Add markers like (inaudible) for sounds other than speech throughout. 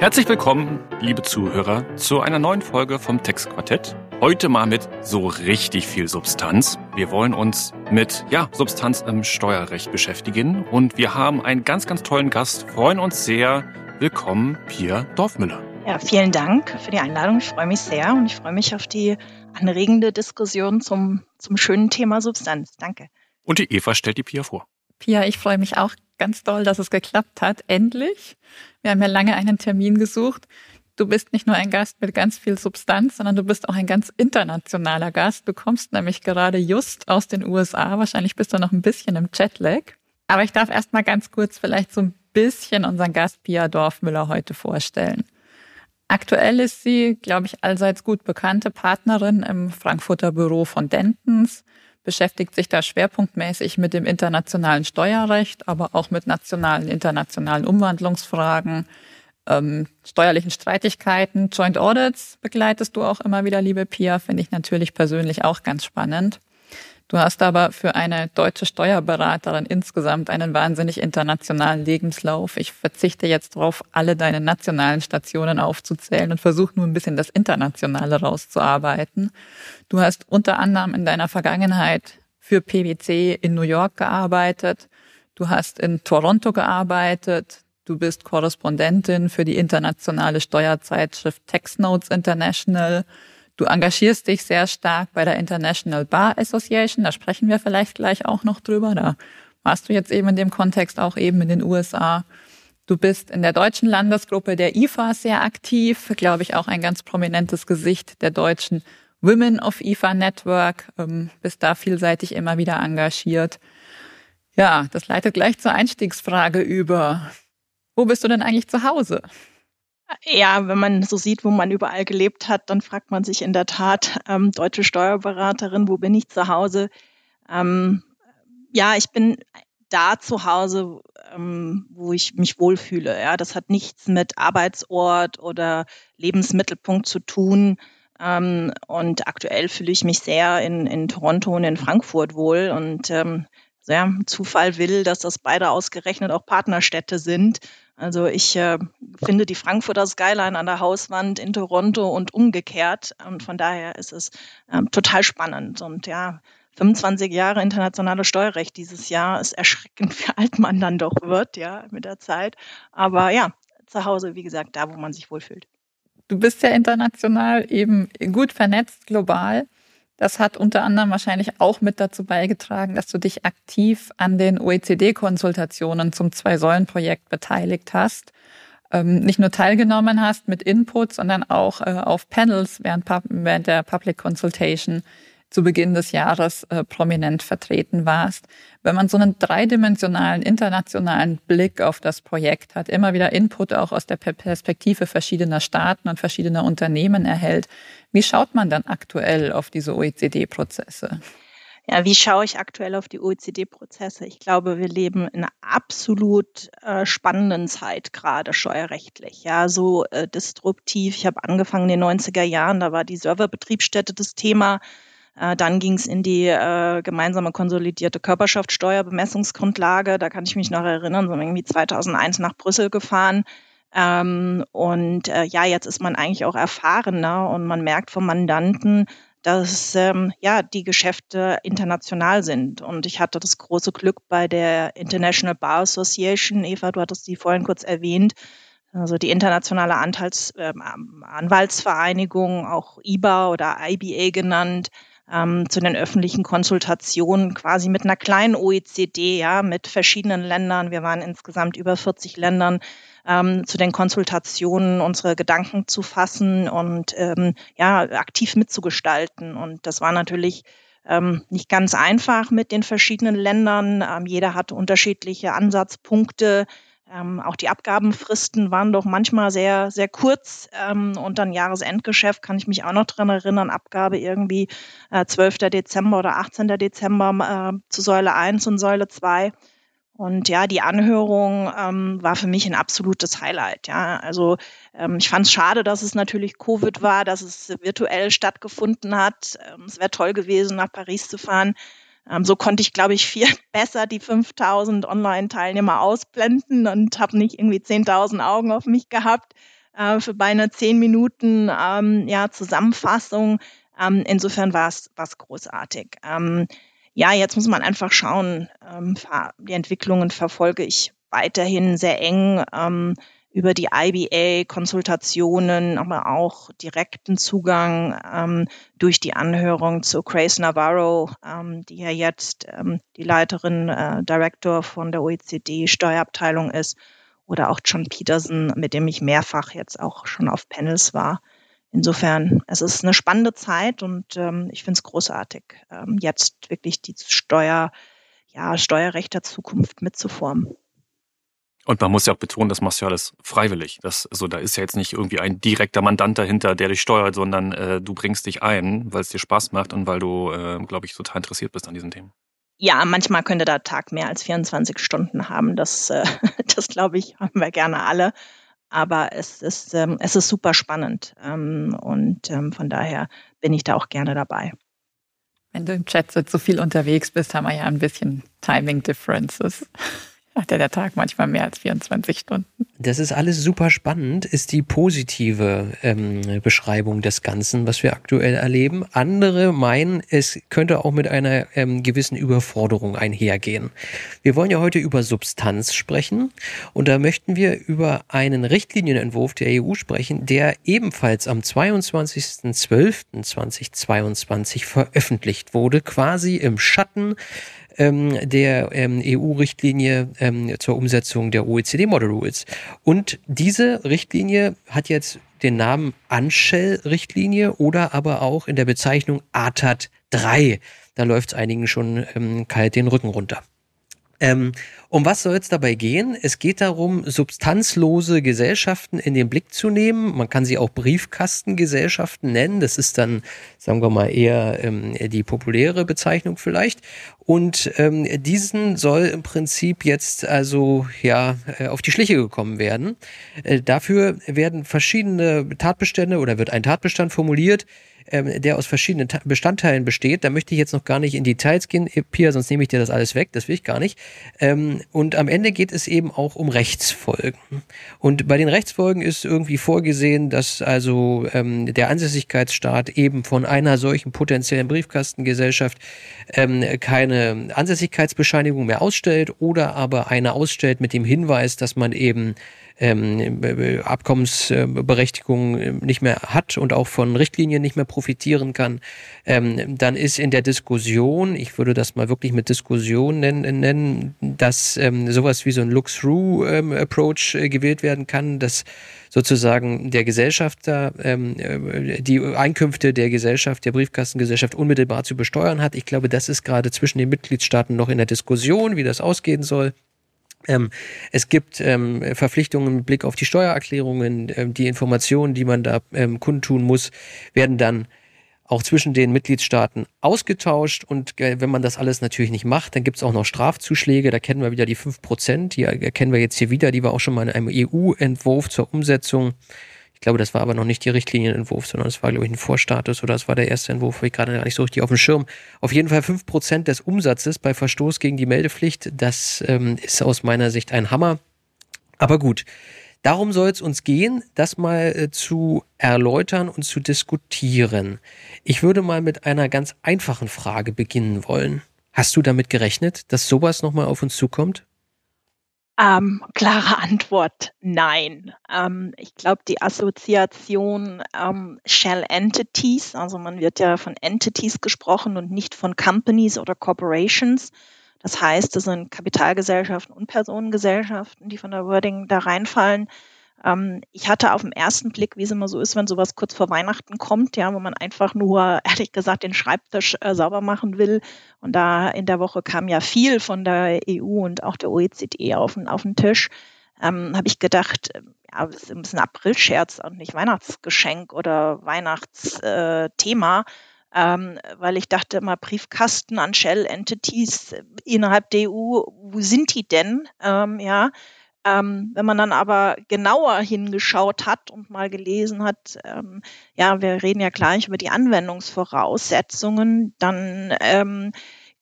Herzlich willkommen, liebe Zuhörer, zu einer neuen Folge vom Textquartett. Heute mal mit so richtig viel Substanz. Wir wollen uns mit ja, Substanz im Steuerrecht beschäftigen und wir haben einen ganz, ganz tollen Gast. Freuen uns sehr. Willkommen, Pia Dorfmüller. Ja, vielen Dank für die Einladung. Ich freue mich sehr und ich freue mich auf die anregende Diskussion zum, zum schönen Thema Substanz. Danke. Und die Eva stellt die Pia vor. Pia, ich freue mich auch ganz doll, dass es geklappt hat. Endlich. Wir haben ja lange einen Termin gesucht. Du bist nicht nur ein Gast mit ganz viel Substanz, sondern du bist auch ein ganz internationaler Gast. Du kommst nämlich gerade just aus den USA. Wahrscheinlich bist du noch ein bisschen im Jetlag. Aber ich darf erst mal ganz kurz vielleicht so ein bisschen unseren Gast Pia Dorfmüller heute vorstellen. Aktuell ist sie, glaube ich, allseits gut bekannte Partnerin im Frankfurter Büro von Dentons beschäftigt sich da schwerpunktmäßig mit dem internationalen Steuerrecht, aber auch mit nationalen, internationalen Umwandlungsfragen, ähm, steuerlichen Streitigkeiten, Joint Audits begleitest du auch immer wieder, liebe Pia, finde ich natürlich persönlich auch ganz spannend. Du hast aber für eine deutsche Steuerberaterin insgesamt einen wahnsinnig internationalen Lebenslauf. Ich verzichte jetzt darauf, alle deine nationalen Stationen aufzuzählen und versuche nur ein bisschen das Internationale rauszuarbeiten. Du hast unter anderem in deiner Vergangenheit für PwC in New York gearbeitet. Du hast in Toronto gearbeitet. Du bist Korrespondentin für die internationale Steuerzeitschrift Tax Notes International. Du engagierst dich sehr stark bei der International Bar Association, da sprechen wir vielleicht gleich auch noch drüber. Da warst du jetzt eben in dem Kontext auch eben in den USA. Du bist in der deutschen Landesgruppe der IFA sehr aktiv, glaube ich auch ein ganz prominentes Gesicht der deutschen Women of IFA Network, ähm, bist da vielseitig immer wieder engagiert. Ja, das leitet gleich zur Einstiegsfrage über. Wo bist du denn eigentlich zu Hause? Ja, wenn man so sieht, wo man überall gelebt hat, dann fragt man sich in der Tat, ähm, deutsche Steuerberaterin, wo bin ich zu Hause? Ähm, ja, ich bin da zu Hause, ähm, wo ich mich wohlfühle. Ja, das hat nichts mit Arbeitsort oder Lebensmittelpunkt zu tun. Ähm, und aktuell fühle ich mich sehr in, in Toronto und in Frankfurt wohl. Und ähm, ja, Zufall will, dass das beide ausgerechnet auch Partnerstädte sind. Also ich äh, finde die Frankfurter Skyline an der Hauswand in Toronto und umgekehrt. Und von daher ist es ähm, total spannend. Und ja, 25 Jahre internationales Steuerrecht dieses Jahr ist erschreckend, (laughs) wie alt man dann doch wird, ja, mit der Zeit. Aber ja, zu Hause, wie gesagt, da, wo man sich wohlfühlt. Du bist ja international eben gut vernetzt, global. Das hat unter anderem wahrscheinlich auch mit dazu beigetragen, dass du dich aktiv an den OECD-Konsultationen zum Zwei-Säulen-Projekt beteiligt hast. Ähm, nicht nur teilgenommen hast mit Input, sondern auch äh, auf Panels während, während der Public Consultation zu Beginn des Jahres äh, prominent vertreten warst. Wenn man so einen dreidimensionalen internationalen Blick auf das Projekt hat, immer wieder Input auch aus der Perspektive verschiedener Staaten und verschiedener Unternehmen erhält, wie schaut man dann aktuell auf diese OECD-Prozesse? Ja, wie schaue ich aktuell auf die OECD-Prozesse? Ich glaube, wir leben in einer absolut äh, spannenden Zeit, gerade steuerrechtlich. Ja, so äh, disruptiv. Ich habe angefangen in den 90er Jahren, da war die Serverbetriebsstätte das Thema. Äh, dann ging es in die äh, gemeinsame konsolidierte Körperschaftssteuerbemessungsgrundlage. Da kann ich mich noch erinnern, so irgendwie 2001 nach Brüssel gefahren. Ähm, und äh, ja, jetzt ist man eigentlich auch erfahrener und man merkt vom Mandanten, dass ähm, ja die Geschäfte international sind. Und ich hatte das große Glück bei der International Bar Association, Eva, du hattest die vorhin kurz erwähnt, also die internationale Anteils, äh, Anwaltsvereinigung, auch IBA oder IBA genannt, ähm, zu den öffentlichen Konsultationen quasi mit einer kleinen OECD, ja, mit verschiedenen Ländern. Wir waren insgesamt über 40 Ländern ähm, zu den Konsultationen unsere Gedanken zu fassen und ähm, ja, aktiv mitzugestalten. Und das war natürlich ähm, nicht ganz einfach mit den verschiedenen Ländern. Ähm, jeder hatte unterschiedliche Ansatzpunkte. Ähm, auch die Abgabenfristen waren doch manchmal sehr, sehr kurz. Ähm, und dann Jahresendgeschäft kann ich mich auch noch dran erinnern. Abgabe irgendwie äh, 12. Dezember oder 18. Dezember äh, zu Säule 1 und Säule 2. Und ja, die Anhörung ähm, war für mich ein absolutes Highlight. Ja, also ähm, ich fand es schade, dass es natürlich Covid war, dass es virtuell stattgefunden hat. Ähm, es wäre toll gewesen, nach Paris zu fahren. Ähm, so konnte ich, glaube ich, viel (laughs) besser die 5000 Online-Teilnehmer ausblenden und habe nicht irgendwie 10.000 Augen auf mich gehabt. äh, für beinahe zehn Minuten ähm, ja, Zusammenfassung. Ähm, insofern war es großartig. Ähm, ja, jetzt muss man einfach schauen. Ähm, die Entwicklungen verfolge ich weiterhin sehr eng. Über die IBA-Konsultationen, aber auch direkten Zugang ähm, durch die Anhörung zu Grace Navarro, ähm, die ja jetzt ähm, die Leiterin, äh, Director von der OECD-Steuerabteilung ist, oder auch John Peterson, mit dem ich mehrfach jetzt auch schon auf Panels war. Insofern, es ist eine spannende Zeit und ähm, ich finde es großartig, ähm, jetzt wirklich die Steuer, ja, Steuerrecht der Zukunft mitzuformen. Und man muss ja auch betonen, das machst du ja alles freiwillig. Das, also da ist ja jetzt nicht irgendwie ein direkter Mandant dahinter, der dich steuert, sondern äh, du bringst dich ein, weil es dir Spaß macht und weil du, äh, glaube ich, total interessiert bist an diesen Themen. Ja, manchmal könnte der Tag mehr als 24 Stunden haben. Das, äh, (laughs) das glaube ich, haben wir gerne alle. Aber es ist, ähm, es ist super spannend. Ähm, und ähm, von daher bin ich da auch gerne dabei. Wenn du im Chat so viel unterwegs bist, haben wir ja ein bisschen Timing Differences hat ja der Tag manchmal mehr als 24 Stunden. Das ist alles super spannend, ist die positive ähm, Beschreibung des Ganzen, was wir aktuell erleben. Andere meinen, es könnte auch mit einer ähm, gewissen Überforderung einhergehen. Wir wollen ja heute über Substanz sprechen und da möchten wir über einen Richtlinienentwurf der EU sprechen, der ebenfalls am 22.12.2022 veröffentlicht wurde, quasi im Schatten ähm, der ähm, EU-Richtlinie ähm, zur Umsetzung der OECD Model Rules. Und diese Richtlinie hat jetzt den Namen Anshell-Richtlinie oder aber auch in der Bezeichnung ATAT 3. Da läuft es einigen schon ähm, kalt den Rücken runter. Ähm, um was soll es dabei gehen? Es geht darum, substanzlose Gesellschaften in den Blick zu nehmen. Man kann sie auch Briefkastengesellschaften nennen. Das ist dann, sagen wir mal, eher ähm, die populäre Bezeichnung vielleicht. Und ähm, diesen soll im Prinzip jetzt also ja äh, auf die Schliche gekommen werden. Äh, dafür werden verschiedene Tatbestände oder wird ein Tatbestand formuliert, ähm, der aus verschiedenen Bestandteilen besteht. Da möchte ich jetzt noch gar nicht in Details gehen, Pia, sonst nehme ich dir das alles weg, das will ich gar nicht. Ähm, und am Ende geht es eben auch um Rechtsfolgen. Und bei den Rechtsfolgen ist irgendwie vorgesehen, dass also ähm, der Ansässigkeitsstaat eben von einer solchen potenziellen Briefkastengesellschaft ähm, keine Ansässigkeitsbescheinigung mehr ausstellt oder aber eine ausstellt mit dem Hinweis, dass man eben ähm, Abkommensberechtigung nicht mehr hat und auch von Richtlinien nicht mehr profitieren kann, ähm, dann ist in der Diskussion, ich würde das mal wirklich mit Diskussion nennen, dass ähm, sowas wie so ein Look-Through-Approach ähm, gewählt werden kann, dass sozusagen der Gesellschafter ähm, äh, die Einkünfte der Gesellschaft, der Briefkastengesellschaft unmittelbar zu besteuern hat. Ich glaube, das ist gerade zwischen den Mitgliedstaaten noch in der Diskussion, wie das ausgehen soll. Ähm, es gibt ähm, Verpflichtungen mit Blick auf die Steuererklärungen. Ähm, die Informationen, die man da ähm, kundtun muss, werden dann auch zwischen den Mitgliedstaaten ausgetauscht. Und äh, wenn man das alles natürlich nicht macht, dann gibt es auch noch Strafzuschläge. Da kennen wir wieder die fünf Prozent. Die erkennen wir jetzt hier wieder. Die war auch schon mal in einem EU-Entwurf zur Umsetzung ich glaube, das war aber noch nicht die Richtlinienentwurf, sondern es war, glaube ich, ein Vorstatus oder es war der erste Entwurf, habe ich gerade gar nicht so richtig auf dem Schirm. Auf jeden Fall fünf Prozent des Umsatzes bei Verstoß gegen die Meldepflicht, das ähm, ist aus meiner Sicht ein Hammer. Aber gut, darum soll es uns gehen, das mal äh, zu erläutern und zu diskutieren. Ich würde mal mit einer ganz einfachen Frage beginnen wollen. Hast du damit gerechnet, dass sowas nochmal auf uns zukommt? Ähm, klare Antwort, nein. Ähm, ich glaube, die Assoziation ähm, Shell Entities, also man wird ja von Entities gesprochen und nicht von Companies oder Corporations. Das heißt, es sind Kapitalgesellschaften und Personengesellschaften, die von der Wording da reinfallen. Ähm, ich hatte auf den ersten Blick, wie es immer so ist, wenn sowas kurz vor Weihnachten kommt, ja, wo man einfach nur, (laughs) ehrlich gesagt, den Schreibtisch äh, sauber machen will. Und da in der Woche kam ja viel von der EU und auch der OECD auf, auf den Tisch. Ähm, habe ich gedacht, äh, ja, das ist ein Aprilscherz und nicht Weihnachtsgeschenk oder Weihnachtsthema. Äh, ähm, weil ich dachte immer, Briefkasten an Shell Entities innerhalb der EU, wo sind die denn? Ähm, ja, ähm, wenn man dann aber genauer hingeschaut hat und mal gelesen hat, ähm, ja, wir reden ja gleich über die Anwendungsvoraussetzungen, dann ähm,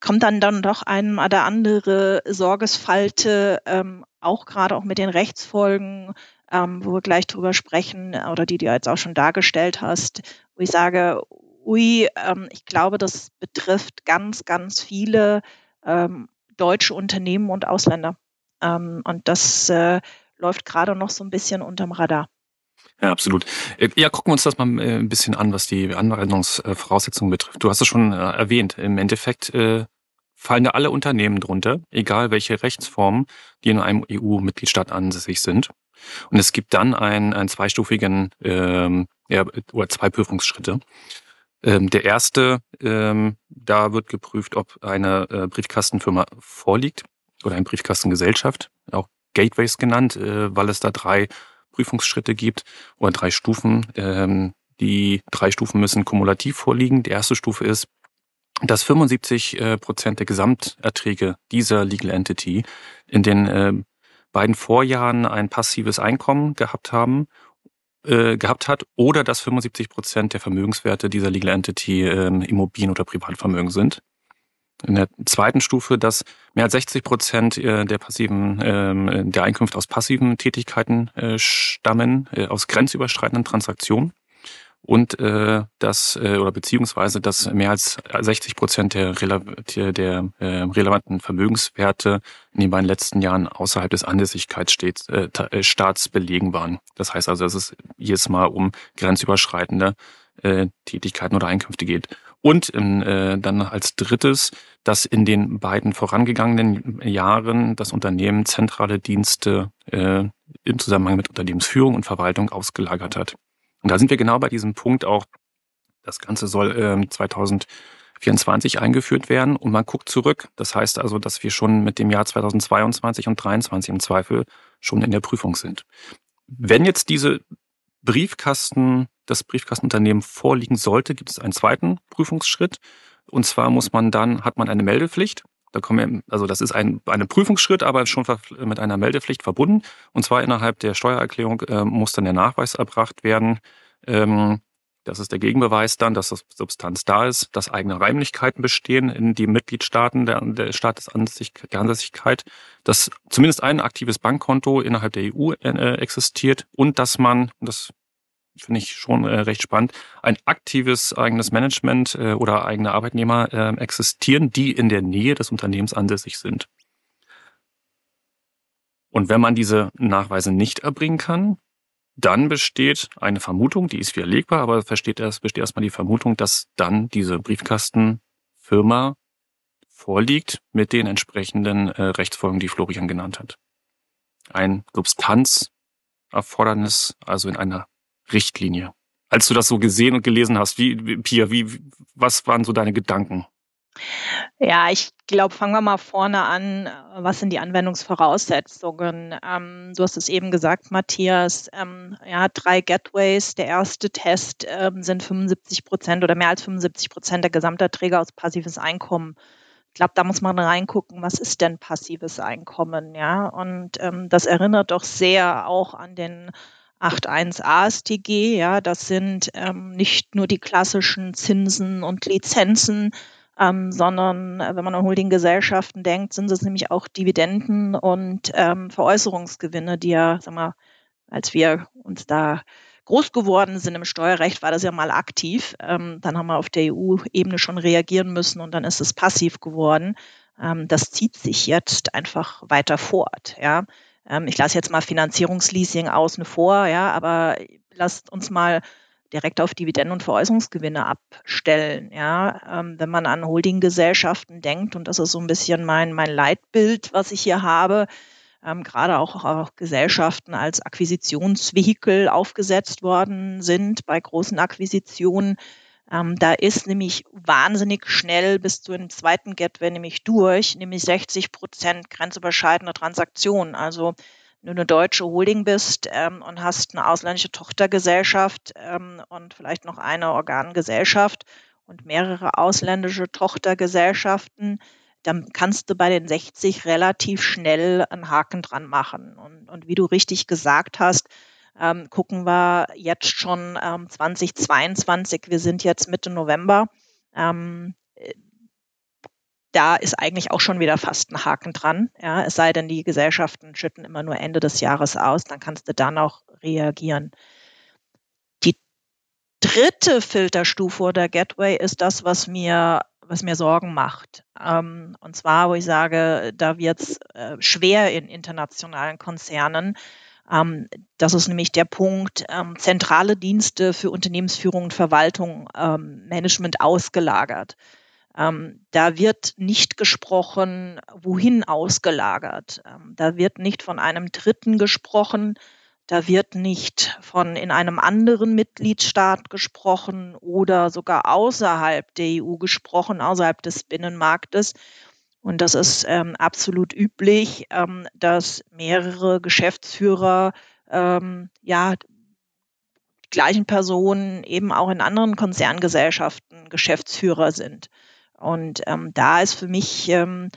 kommt dann dann doch einem oder andere Sorgesfalte, ähm, auch gerade auch mit den Rechtsfolgen ähm, wo wir gleich drüber sprechen, oder die du jetzt auch schon dargestellt hast, wo ich sage, ui, ähm, ich glaube, das betrifft ganz, ganz viele deutsche Unternehmen und Ausländer. Ähm, und das äh, läuft gerade noch so ein bisschen unterm Radar. Ja, absolut. Äh, ja, gucken wir uns das mal äh, ein bisschen an, was die Anwendungsvoraussetzungen betrifft. Du hast es schon äh, erwähnt. Im Endeffekt fallen da alle Unternehmen drunter, egal welche Rechtsformen, die in einem EU-Mitgliedstaat ansässig sind. Und es gibt dann einen, einen zweistufigen ähm, ja, oder zwei Prüfungsschritte. Ähm, der erste, ähm, da wird geprüft, ob eine äh, Briefkastenfirma vorliegt oder eine Briefkastengesellschaft, auch Gateways genannt, äh, weil es da drei Prüfungsschritte gibt oder drei Stufen. Ähm, die drei Stufen müssen kumulativ vorliegen. Die erste Stufe ist, dass 75 äh, Prozent der Gesamterträge dieser Legal Entity in den äh, beiden Vorjahren ein passives Einkommen gehabt haben äh, gehabt hat oder dass 75 Prozent der Vermögenswerte dieser Legal Entity ähm, Immobilien oder Privatvermögen sind. In der zweiten Stufe, dass mehr als 60 Prozent äh, der passiven, ähm, der Einkünfte aus passiven Tätigkeiten äh, stammen, äh, aus grenzüberschreitenden Transaktionen und äh, das äh, oder beziehungsweise dass mehr als 60 Prozent der, Rele der, äh, relevanten Vermögenswerte in den beiden letzten Jahren außerhalb des Ansässigkeitsstaats äh, belegen waren. Das heißt also, dass es jedes Mal um grenzüberschreitende äh, Tätigkeiten oder Einkünfte geht. Und äh, dann als drittes, dass in den beiden vorangegangenen Jahren das Unternehmen zentrale Dienste äh, im Zusammenhang mit Unternehmensführung und Verwaltung ausgelagert hat. Und da sind wir genau bei diesem Punkt auch, das Ganze soll ähm, 2024 eingeführt werden und man guckt zurück. Das heißt also, dass wir schon mit dem Jahr 2022 und 2023 im Zweifel schon in der Prüfung sind. Wenn jetzt diese Briefkasten, das Briefkastenunternehmen vorliegen sollte, gibt es einen zweiten Prüfungsschritt. Und zwar muss man dann, hat man eine Meldepflicht. Da kommen wir, also das ist ein eine Prüfungsschritt, aber schon mit einer Meldepflicht verbunden. Und zwar innerhalb der Steuererklärung äh, muss dann der Nachweis erbracht werden. Ähm, das ist der Gegenbeweis dann, dass das Substanz da ist, dass eigene Reimlichkeiten bestehen in die Mitgliedstaaten der, der Staat des Ansässig, der Ansässigkeit, dass zumindest ein aktives Bankkonto innerhalb der EU äh, existiert und dass man, das finde ich schon äh, recht spannend, ein aktives eigenes Management äh, oder eigene Arbeitnehmer äh, existieren, die in der Nähe des Unternehmens ansässig sind. Und wenn man diese Nachweise nicht erbringen kann, dann besteht eine Vermutung, die ist widerlegbar, aber versteht erst, besteht erstmal die Vermutung, dass dann diese Briefkastenfirma vorliegt mit den entsprechenden äh, Rechtsfolgen, die Florian genannt hat. Ein Substanzerfordernis, also in einer Richtlinie. Als du das so gesehen und gelesen hast, wie, wie Pia, wie, was waren so deine Gedanken? Ja, ich glaube, fangen wir mal vorne an. Was sind die Anwendungsvoraussetzungen? Ähm, du hast es eben gesagt, Matthias. Ähm, ja, drei Gateways. Der erste Test ähm, sind 75 Prozent oder mehr als 75 Prozent der Gesamterträge aus passives Einkommen. Ich glaube, da muss man reingucken, was ist denn passives Einkommen? Ja, und ähm, das erinnert doch sehr auch an den 8.1 ASTG. Ja, das sind ähm, nicht nur die klassischen Zinsen und Lizenzen, ähm, sondern äh, wenn man an Holdinggesellschaften denkt, sind es nämlich auch Dividenden und ähm, Veräußerungsgewinne, die ja, sag mal, als wir uns da groß geworden sind im Steuerrecht, war das ja mal aktiv. Ähm, dann haben wir auf der EU-Ebene schon reagieren müssen und dann ist es passiv geworden. Ähm, das zieht sich jetzt einfach weiter fort. Ja, ähm, ich lasse jetzt mal Finanzierungsleasing außen vor, ja, aber lasst uns mal direkt auf Dividenden und Veräußerungsgewinne abstellen. Ja, ähm, wenn man an Holdinggesellschaften denkt, und das ist so ein bisschen mein, mein Leitbild, was ich hier habe, ähm, gerade auch, auch Gesellschaften als Akquisitionsvehikel aufgesetzt worden sind bei großen Akquisitionen, ähm, da ist nämlich wahnsinnig schnell bis zu einem zweiten Gateway nämlich durch, nämlich 60 Prozent grenzüberschreitende Transaktionen. Also wenn du eine deutsche Holding bist ähm, und hast eine ausländische Tochtergesellschaft ähm, und vielleicht noch eine Organgesellschaft und mehrere ausländische Tochtergesellschaften, dann kannst du bei den 60 relativ schnell einen Haken dran machen. Und, und wie du richtig gesagt hast, ähm, gucken wir jetzt schon ähm, 2022, wir sind jetzt Mitte November. Ähm, da ist eigentlich auch schon wieder fast ein Haken dran. Ja, es sei denn, die Gesellschaften schütten immer nur Ende des Jahres aus, dann kannst du dann auch reagieren. Die dritte Filterstufe oder Gateway ist das, was mir, was mir Sorgen macht. Ähm, und zwar, wo ich sage, da wird es äh, schwer in internationalen Konzernen. Ähm, das ist nämlich der Punkt, ähm, zentrale Dienste für Unternehmensführung und Verwaltung, ähm, Management ausgelagert. Ähm, da wird nicht gesprochen, wohin ausgelagert. Ähm, da wird nicht von einem Dritten gesprochen. Da wird nicht von in einem anderen Mitgliedstaat gesprochen oder sogar außerhalb der EU gesprochen, außerhalb des Binnenmarktes. Und das ist ähm, absolut üblich, ähm, dass mehrere Geschäftsführer ähm, ja gleichen Personen eben auch in anderen Konzerngesellschaften Geschäftsführer sind. Und ähm, da ist für mich ähm,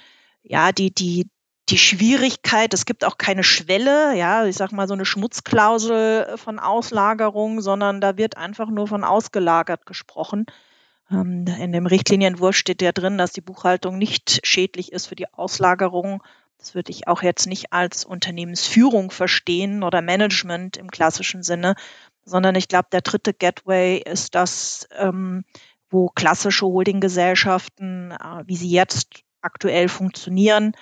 ja die, die, die Schwierigkeit, es gibt auch keine Schwelle, ja, ich sag mal so eine Schmutzklausel von Auslagerung, sondern da wird einfach nur von ausgelagert gesprochen. Ähm, in dem Richtlinienentwurf steht ja drin, dass die Buchhaltung nicht schädlich ist für die Auslagerung. Das würde ich auch jetzt nicht als Unternehmensführung verstehen oder Management im klassischen Sinne, sondern ich glaube, der dritte Gateway ist das, ähm, wo klassische Holdinggesellschaften, äh, wie sie jetzt aktuell funktionieren,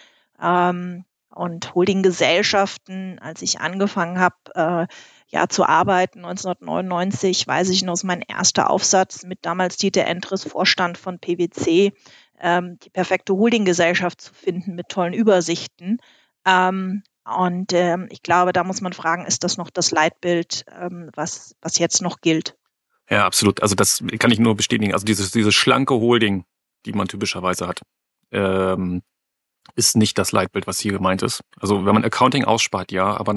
ähm, und Holdinggesellschaften, als ich angefangen habe, äh, ja zu arbeiten, 1999, weiß ich noch, ist mein erster Aufsatz mit damals Dieter Endres, Vorstand von PwC, ähm, die perfekte Holdinggesellschaft zu finden mit tollen Übersichten. Ähm, und ähm, ich glaube, da muss man fragen, ist das noch das Leitbild, ähm, was, was jetzt noch gilt? Ja, absolut. Also das kann ich nur bestätigen. Also dieses, dieses schlanke Holding, die man typischerweise hat, ähm, ist nicht das Leitbild, was hier gemeint ist. Also wenn man Accounting ausspart, ja, aber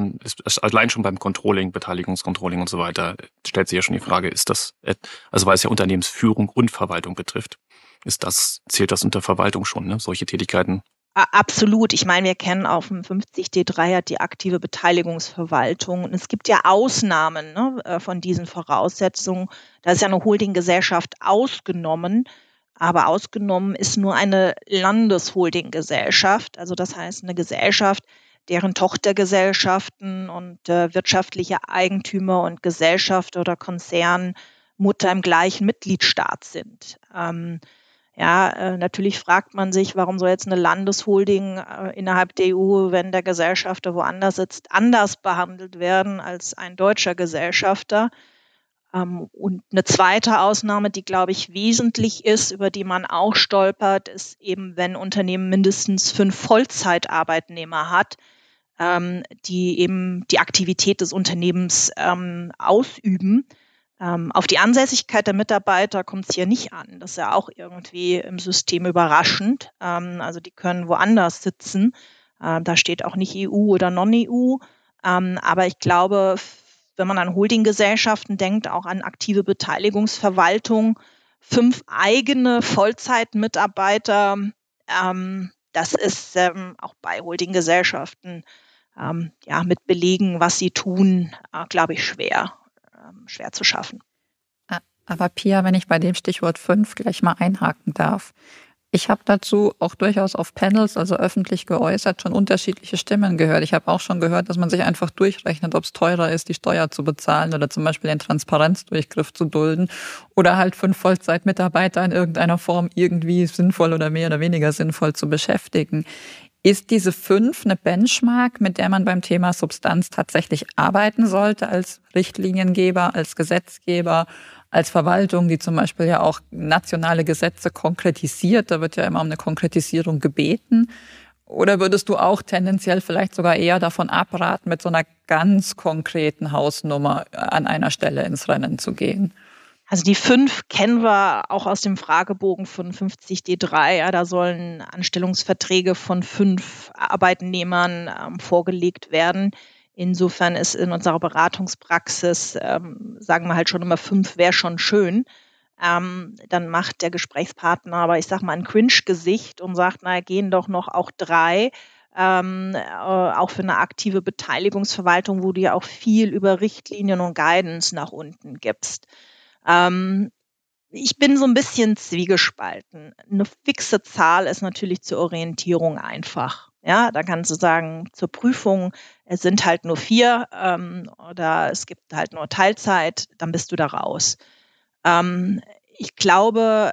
allein schon beim Controlling, Beteiligungscontrolling und so weiter, stellt sich ja schon die Frage, ist das, also weil es ja Unternehmensführung und Verwaltung betrifft, ist das, zählt das unter Verwaltung schon, ne? solche Tätigkeiten? Absolut. Ich meine, wir kennen auf dem 50D3 ja die aktive Beteiligungsverwaltung. Und es gibt ja Ausnahmen ne, äh, von diesen Voraussetzungen. Da ist ja eine Holdinggesellschaft ausgenommen. Aber ausgenommen ist nur eine Landesholdinggesellschaft. Also das heißt eine Gesellschaft, deren Tochtergesellschaften und äh, wirtschaftliche Eigentümer und Gesellschaft oder Konzern Mutter im gleichen Mitgliedstaat sind. Ähm, ja, äh, natürlich fragt man sich, warum soll jetzt eine Landesholding äh, innerhalb der EU, wenn der Gesellschafter woanders sitzt, anders behandelt werden als ein deutscher Gesellschafter. Ähm, und eine zweite Ausnahme, die, glaube ich, wesentlich ist, über die man auch stolpert, ist eben, wenn Unternehmen mindestens fünf Vollzeitarbeitnehmer hat, ähm, die eben die Aktivität des Unternehmens ähm, ausüben. Auf die Ansässigkeit der Mitarbeiter kommt es hier nicht an. Das ist ja auch irgendwie im System überraschend. Also die können woanders sitzen. Da steht auch nicht EU oder Non-EU. Aber ich glaube, wenn man an Holdinggesellschaften denkt, auch an aktive Beteiligungsverwaltung, fünf eigene Vollzeitmitarbeiter, ähm, das ist ähm, auch bei Holdinggesellschaften ähm, ja mit Belegen, was sie tun, äh, glaube ich, schwer. Ähm, schwer zu schaffen. Aber Pia, wenn ich bei dem Stichwort 5 gleich mal einhaken darf. Ich habe dazu auch durchaus auf Panels, also öffentlich geäußert, schon unterschiedliche Stimmen gehört. Ich habe auch schon gehört, dass man sich einfach durchrechnet, ob es teurer ist, die Steuer zu bezahlen oder zum Beispiel den Transparenzdurchgriff zu dulden oder halt fünf Vollzeitmitarbeiter in irgendeiner Form irgendwie sinnvoll oder mehr oder weniger sinnvoll zu beschäftigen. Ist diese fünf eine Benchmark, mit der man beim Thema Substanz tatsächlich arbeiten sollte als Richtliniengeber, als Gesetzgeber, als Verwaltung, die zum Beispiel ja auch nationale Gesetze konkretisiert? Da wird ja immer um eine Konkretisierung gebeten. Oder würdest du auch tendenziell vielleicht sogar eher davon abraten, mit so einer ganz konkreten Hausnummer an einer Stelle ins Rennen zu gehen? Also die fünf kennen wir auch aus dem Fragebogen von 50D3. Ja, da sollen Anstellungsverträge von fünf Arbeitnehmern ähm, vorgelegt werden. Insofern ist in unserer Beratungspraxis, ähm, sagen wir halt schon immer, fünf wäre schon schön. Ähm, dann macht der Gesprächspartner aber, ich sag mal, ein Cringe-Gesicht und sagt, naja, gehen doch noch auch drei. Ähm, äh, auch für eine aktive Beteiligungsverwaltung, wo du ja auch viel über Richtlinien und Guidance nach unten gibst. Ähm, ich bin so ein bisschen zwiegespalten. Eine fixe Zahl ist natürlich zur Orientierung einfach. Ja, da kannst du sagen, zur Prüfung, es sind halt nur vier ähm, oder es gibt halt nur Teilzeit, dann bist du da raus. Ähm, ich glaube,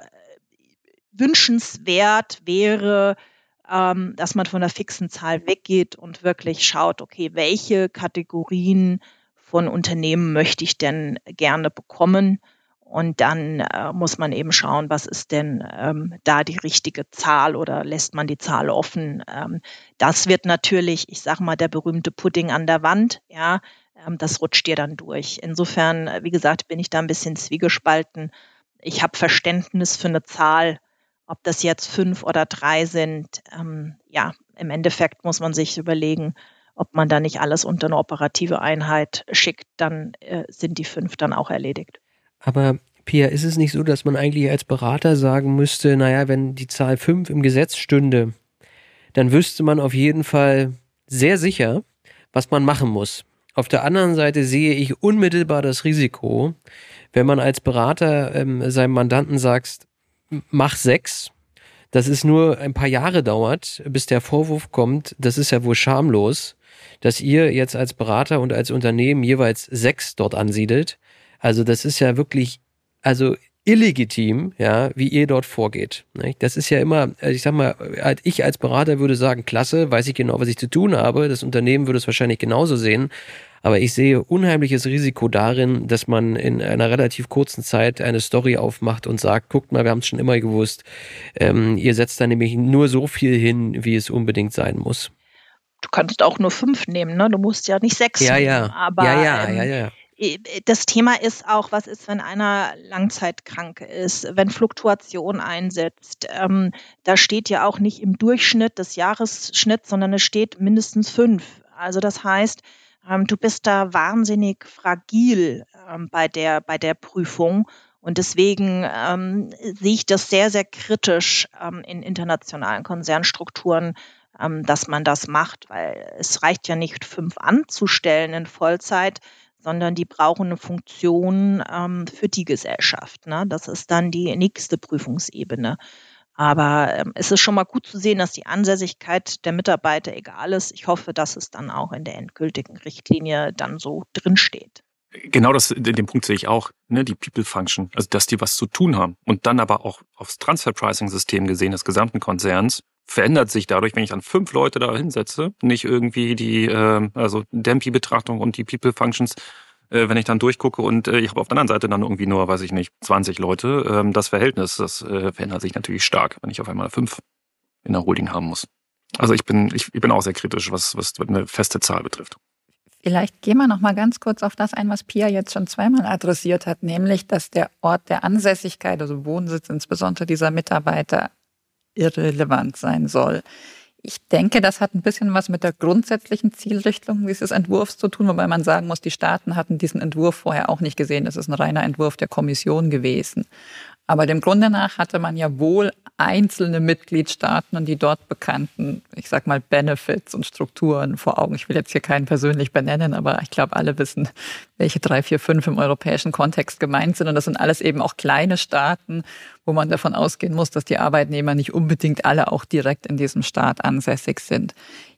wünschenswert wäre, ähm, dass man von der fixen Zahl weggeht und wirklich schaut, okay, welche Kategorien von Unternehmen möchte ich denn gerne bekommen? Und dann äh, muss man eben schauen, was ist denn ähm, da die richtige Zahl oder lässt man die Zahl offen. Ähm, das wird natürlich, ich sage mal, der berühmte Pudding an der Wand. Ja, ähm, das rutscht dir dann durch. Insofern, äh, wie gesagt, bin ich da ein bisschen zwiegespalten. Ich habe Verständnis für eine Zahl, ob das jetzt fünf oder drei sind. Ähm, ja, im Endeffekt muss man sich überlegen, ob man da nicht alles unter eine operative Einheit schickt, dann äh, sind die fünf dann auch erledigt. Aber Pia, ist es nicht so, dass man eigentlich als Berater sagen müsste, naja, wenn die Zahl 5 im Gesetz stünde, dann wüsste man auf jeden Fall sehr sicher, was man machen muss. Auf der anderen Seite sehe ich unmittelbar das Risiko, wenn man als Berater ähm, seinem Mandanten sagt, mach sechs, dass es nur ein paar Jahre dauert, bis der Vorwurf kommt, das ist ja wohl schamlos, dass ihr jetzt als Berater und als Unternehmen jeweils sechs dort ansiedelt also das ist ja wirklich, also illegitim, ja, wie ihr dort vorgeht. Das ist ja immer, also ich sag mal, ich als Berater würde sagen, klasse, weiß ich genau, was ich zu tun habe. Das Unternehmen würde es wahrscheinlich genauso sehen. Aber ich sehe unheimliches Risiko darin, dass man in einer relativ kurzen Zeit eine Story aufmacht und sagt, guckt mal, wir haben es schon immer gewusst. Ähm, ihr setzt da nämlich nur so viel hin, wie es unbedingt sein muss. Du kannst auch nur fünf nehmen, ne? Du musst ja nicht sechs ja, nehmen. Ja, aber, ja, ja, ähm, ja, ja das Thema ist auch, was ist, wenn einer langzeitkrank ist, wenn Fluktuation einsetzt. Ähm, da steht ja auch nicht im Durchschnitt des Jahresschnitts, sondern es steht mindestens fünf. Also das heißt, ähm, du bist da wahnsinnig fragil ähm, bei, der, bei der Prüfung. Und deswegen ähm, sehe ich das sehr, sehr kritisch ähm, in internationalen Konzernstrukturen, ähm, dass man das macht, weil es reicht ja nicht, fünf anzustellen in Vollzeit, sondern die brauchen eine Funktion ähm, für die Gesellschaft. Ne? Das ist dann die nächste Prüfungsebene. Aber ähm, es ist schon mal gut zu sehen, dass die Ansässigkeit der Mitarbeiter egal ist. Ich hoffe, dass es dann auch in der endgültigen Richtlinie dann so drinsteht. Genau das, den Punkt sehe ich auch, ne, die People Function, also dass die was zu tun haben. Und dann aber auch aufs Transfer Pricing System gesehen des gesamten Konzerns, verändert sich dadurch, wenn ich dann fünf Leute da hinsetze, nicht irgendwie die, äh, also Dempi-Betrachtung und die People Functions, äh, wenn ich dann durchgucke und äh, ich habe auf der anderen Seite dann irgendwie nur, weiß ich nicht, 20 Leute, ähm, das Verhältnis, das äh, verändert sich natürlich stark, wenn ich auf einmal fünf in der Holding haben muss. Also ich bin, ich, ich bin auch sehr kritisch, was, was eine feste Zahl betrifft. Vielleicht gehen wir noch mal ganz kurz auf das ein, was Pia jetzt schon zweimal adressiert hat, nämlich, dass der Ort der Ansässigkeit, also Wohnsitz insbesondere dieser Mitarbeiter, irrelevant sein soll. Ich denke, das hat ein bisschen was mit der grundsätzlichen Zielrichtung dieses Entwurfs zu tun, wobei man sagen muss, die Staaten hatten diesen Entwurf vorher auch nicht gesehen. Das ist ein reiner Entwurf der Kommission gewesen. Aber dem Grunde nach hatte man ja wohl einzelne Mitgliedstaaten und die dort bekannten, ich sag mal, Benefits und Strukturen vor Augen. Ich will jetzt hier keinen persönlich benennen, aber ich glaube, alle wissen, welche drei, vier, fünf im europäischen Kontext gemeint sind. Und das sind alles eben auch kleine Staaten, wo man davon ausgehen muss, dass die Arbeitnehmer nicht unbedingt alle auch direkt in diesem Staat ansässig sind.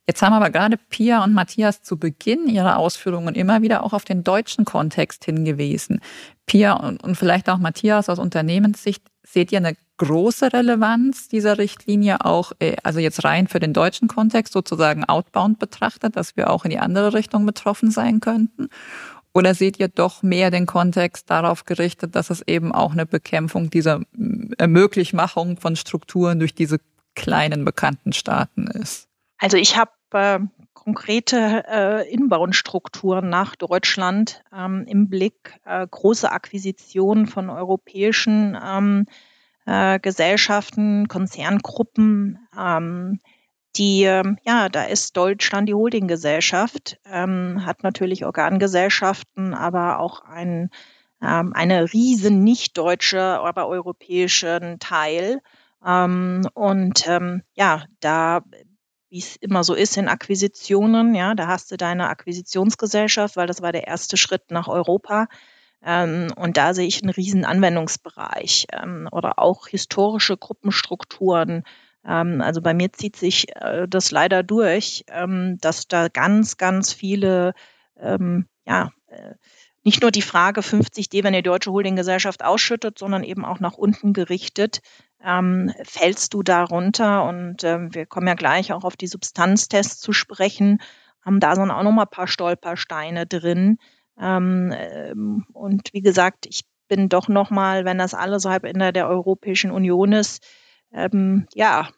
Jetzt haben aber gerade Pia und Matthias zu Beginn ihrer Ausführungen immer wieder auch auf den deutschen Kontext hingewiesen. Pia und, und vielleicht auch Matthias aus Unternehmenssicht, seht ihr eine große Relevanz dieser Richtlinie auch, äh, also jetzt rein für den deutschen Kontext sozusagen outbound betrachtet, dass wir auch in die andere Richtung betroffen sein könnten? Oder seht ihr doch mehr den Kontext darauf gerichtet, dass es eben auch eine Bekämpfung dieser Ermöglichmachung von Strukturen durch diese kleinen bekannten Staaten ist? Also ich habe äh, konkrete äh, Inbauenstrukturen nach Deutschland ähm, im Blick, äh, große Akquisitionen von europäischen ähm, äh, Gesellschaften, Konzerngruppen, ähm, die, ähm, ja, da ist Deutschland die Holdinggesellschaft, ähm, hat natürlich Organgesellschaften, aber auch ein, ähm, eine riesen nicht deutsche, aber europäischen Teil. Ähm, und ähm, ja, da wie es immer so ist in Akquisitionen, ja, da hast du deine Akquisitionsgesellschaft, weil das war der erste Schritt nach Europa. Ähm, und da sehe ich einen riesen Anwendungsbereich ähm, oder auch historische Gruppenstrukturen. Ähm, also bei mir zieht sich äh, das leider durch, ähm, dass da ganz, ganz viele, ähm, ja, äh, nicht nur die Frage 50D, wenn die deutsche Holdinggesellschaft ausschüttet, sondern eben auch nach unten gerichtet. Ähm, fällst du da runter? Und ähm, wir kommen ja gleich auch auf die Substanztests zu sprechen, haben da so auch noch mal ein paar Stolpersteine drin. Ähm, ähm, und wie gesagt, ich bin doch noch mal, wenn das alles halb in der, der Europäischen Union ist, ähm, ja,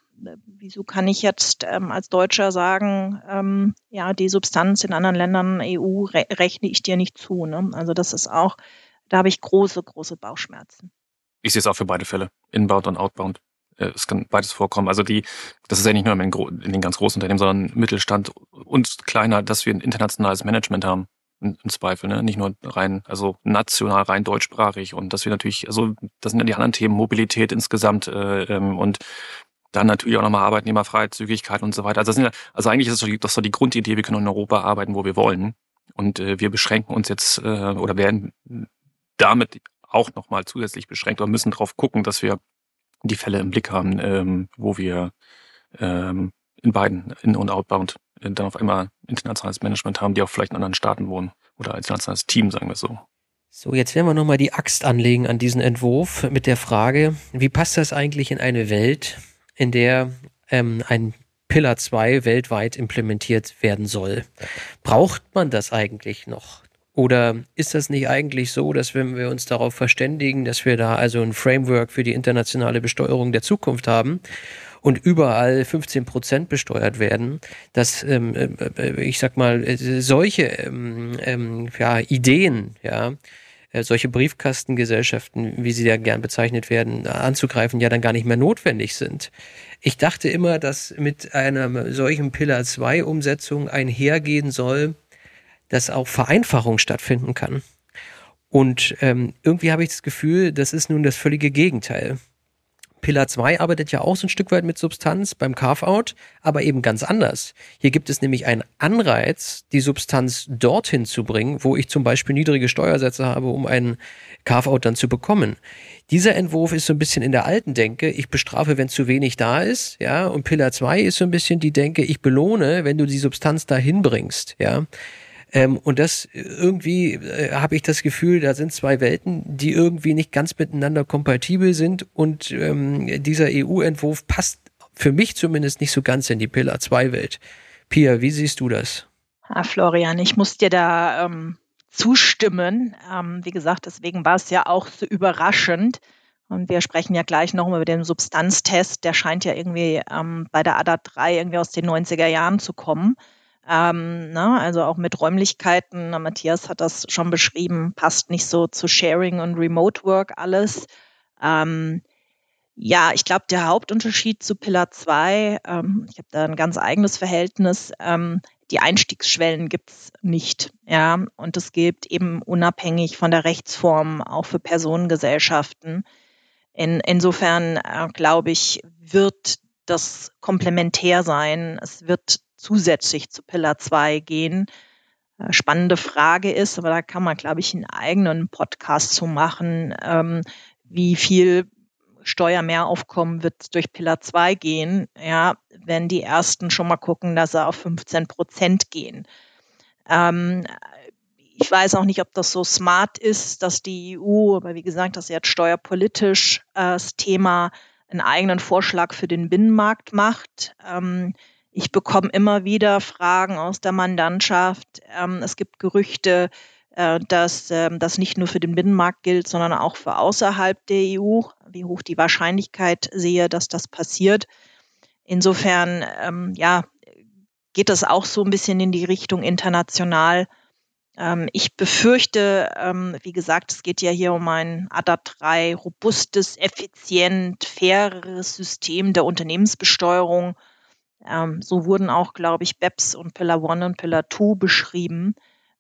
wieso kann ich jetzt ähm, als Deutscher sagen, ähm, ja, die Substanz in anderen Ländern EU re rechne ich dir nicht zu. Ne? Also das ist auch, da habe ich große, große Bauchschmerzen. Ich sehe es auch für beide Fälle, Inbound und Outbound. Äh, es kann beides vorkommen. Also die, das ist ja nicht nur in, den ganz großen Unternehmen, sondern Mittelstand und kleiner, dass wir ein internationales Management haben im Zweifel, ne? Nicht nur rein, also national rein deutschsprachig und dass wir natürlich, also das sind ja die anderen Themen, Mobilität insgesamt äh, ähm, und dann natürlich auch nochmal Arbeitnehmerfreizügigkeit und so weiter. Also, das sind also eigentlich ist das so, die, so die Grundidee, wir können in Europa arbeiten, wo wir wollen. Und äh, wir beschränken uns jetzt äh, oder werden damit auch nochmal zusätzlich beschränkt oder müssen darauf gucken, dass wir die Fälle im Blick haben, ähm, wo wir ähm, in beiden, in- und outbound, äh, dann auf einmal internationales Management haben, die auch vielleicht in anderen Staaten wohnen oder als internationales Team, sagen wir so. So, jetzt werden wir nochmal die Axt anlegen an diesen Entwurf mit der Frage, wie passt das eigentlich in eine Welt, in der ähm, ein Pillar 2 weltweit implementiert werden soll? Braucht man das eigentlich noch? Oder ist das nicht eigentlich so, dass wenn wir uns darauf verständigen, dass wir da also ein Framework für die internationale Besteuerung der Zukunft haben und überall 15 Prozent besteuert werden, dass ähm, äh, ich sag mal äh, solche ähm, ähm, ja, Ideen, ja, äh, solche Briefkastengesellschaften, wie sie ja gern bezeichnet werden, anzugreifen, ja dann gar nicht mehr notwendig sind. Ich dachte immer, dass mit einer solchen Pillar 2 Umsetzung einhergehen soll, dass auch Vereinfachung stattfinden kann. Und ähm, irgendwie habe ich das Gefühl, das ist nun das völlige Gegenteil. Pillar 2 arbeitet ja auch so ein Stück weit mit Substanz beim Carve-out, aber eben ganz anders. Hier gibt es nämlich einen Anreiz, die Substanz dorthin zu bringen, wo ich zum Beispiel niedrige Steuersätze habe, um einen Carve-out dann zu bekommen. Dieser Entwurf ist so ein bisschen in der alten Denke, ich bestrafe, wenn zu wenig da ist, ja, und Pillar 2 ist so ein bisschen die Denke, ich belohne, wenn du die Substanz dahin bringst, ja. Ähm, und das irgendwie äh, habe ich das Gefühl, da sind zwei Welten, die irgendwie nicht ganz miteinander kompatibel sind und ähm, dieser EU-Entwurf passt für mich zumindest nicht so ganz in die Pillar 2 Welt. Pia, wie siehst du das? Ah, Florian, ich muss dir da ähm, zustimmen. Ähm, wie gesagt, deswegen war es ja auch so überraschend. Und wir sprechen ja gleich noch über den Substanztest. Der scheint ja irgendwie ähm, bei der ADA 3 irgendwie aus den 90er Jahren zu kommen. Ähm, ne, also auch mit Räumlichkeiten, Matthias hat das schon beschrieben, passt nicht so zu Sharing und Remote Work alles. Ähm, ja, ich glaube, der Hauptunterschied zu Pillar 2, ähm, ich habe da ein ganz eigenes Verhältnis, ähm, die Einstiegsschwellen gibt's nicht. Ja, und es gibt eben unabhängig von der Rechtsform auch für Personengesellschaften. In, insofern äh, glaube ich, wird das komplementär sein. Es wird zusätzlich zu Pillar 2 gehen. Äh, spannende Frage ist, aber da kann man, glaube ich, einen eigenen Podcast zu machen, ähm, wie viel Steuermehraufkommen wird durch Pillar 2 gehen, ja, wenn die ersten schon mal gucken, dass sie auf 15 Prozent gehen. Ähm, ich weiß auch nicht, ob das so smart ist, dass die EU, aber wie gesagt, das ist jetzt steuerpolitisch äh, das Thema, einen eigenen Vorschlag für den Binnenmarkt macht. Ähm, ich bekomme immer wieder Fragen aus der Mandantschaft. Ähm, es gibt Gerüchte, äh, dass ähm, das nicht nur für den Binnenmarkt gilt, sondern auch für außerhalb der EU. Wie hoch die Wahrscheinlichkeit sehe, dass das passiert. Insofern, ähm, ja, geht das auch so ein bisschen in die Richtung international. Ich befürchte, wie gesagt, es geht ja hier um ein ADAP 3 robustes, effizient, faireres System der Unternehmensbesteuerung ähm, so wurden auch, glaube ich, BEPS und Pillar 1 und Pillar 2 beschrieben.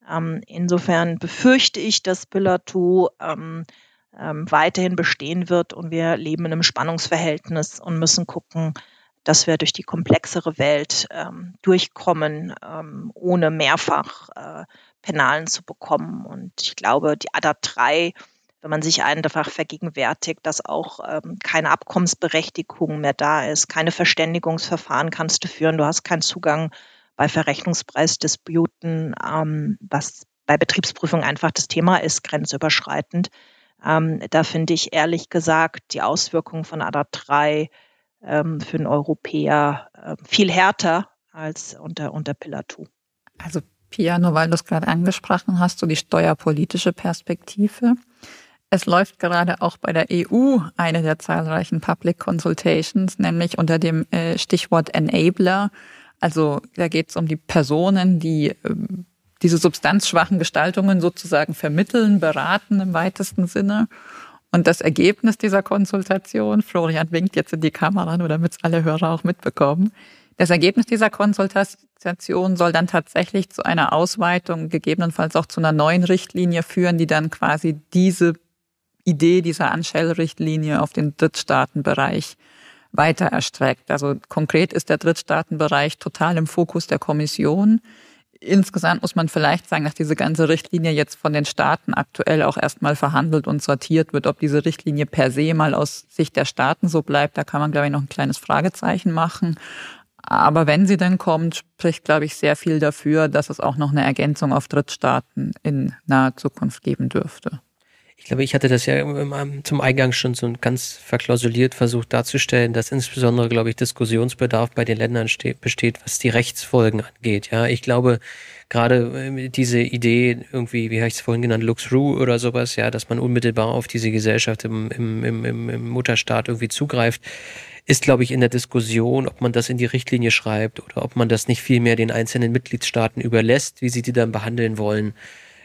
Ähm, insofern befürchte ich, dass Pillar 2 ähm, ähm, weiterhin bestehen wird und wir leben in einem Spannungsverhältnis und müssen gucken, dass wir durch die komplexere Welt ähm, durchkommen, ähm, ohne mehrfach äh, Penalen zu bekommen. Und ich glaube, die ADA 3 wenn man sich einfach vergegenwärtigt, dass auch ähm, keine Abkommensberechtigung mehr da ist, keine Verständigungsverfahren kannst du führen, du hast keinen Zugang bei Verrechnungspreisdisputen, ähm, was bei Betriebsprüfung einfach das Thema ist, grenzüberschreitend. Ähm, da finde ich ehrlich gesagt die Auswirkungen von ADA 3 ähm, für den Europäer äh, viel härter als unter, unter Pillar 2. Also Pia, nur weil du es gerade angesprochen hast, so die steuerpolitische Perspektive. Es läuft gerade auch bei der EU eine der zahlreichen Public Consultations, nämlich unter dem äh, Stichwort Enabler. Also da geht es um die Personen, die ähm, diese substanzschwachen Gestaltungen sozusagen vermitteln, beraten im weitesten Sinne. Und das Ergebnis dieser Konsultation, Florian winkt jetzt in die Kamera, nur damit es alle Hörer auch mitbekommen, das Ergebnis dieser Konsultation soll dann tatsächlich zu einer Ausweitung, gegebenenfalls auch zu einer neuen Richtlinie führen, die dann quasi diese Idee dieser Unshell-Richtlinie auf den Drittstaatenbereich weiter erstreckt. Also konkret ist der Drittstaatenbereich total im Fokus der Kommission. Insgesamt muss man vielleicht sagen, dass diese ganze Richtlinie jetzt von den Staaten aktuell auch erstmal verhandelt und sortiert wird. Ob diese Richtlinie per se mal aus Sicht der Staaten so bleibt, da kann man, glaube ich, noch ein kleines Fragezeichen machen. Aber wenn sie denn kommt, spricht, glaube ich, sehr viel dafür, dass es auch noch eine Ergänzung auf Drittstaaten in naher Zukunft geben dürfte. Ich glaube, ich hatte das ja zum Eingang schon so ganz verklausuliert versucht darzustellen, dass insbesondere, glaube ich, Diskussionsbedarf bei den Ländern besteht, was die Rechtsfolgen angeht. Ja, ich glaube, gerade äh, diese Idee irgendwie, wie habe ich es vorhin genannt, Lux-Ru oder sowas, ja, dass man unmittelbar auf diese Gesellschaft im, im, im, im Mutterstaat irgendwie zugreift, ist, glaube ich, in der Diskussion, ob man das in die Richtlinie schreibt oder ob man das nicht vielmehr den einzelnen Mitgliedstaaten überlässt, wie sie die dann behandeln wollen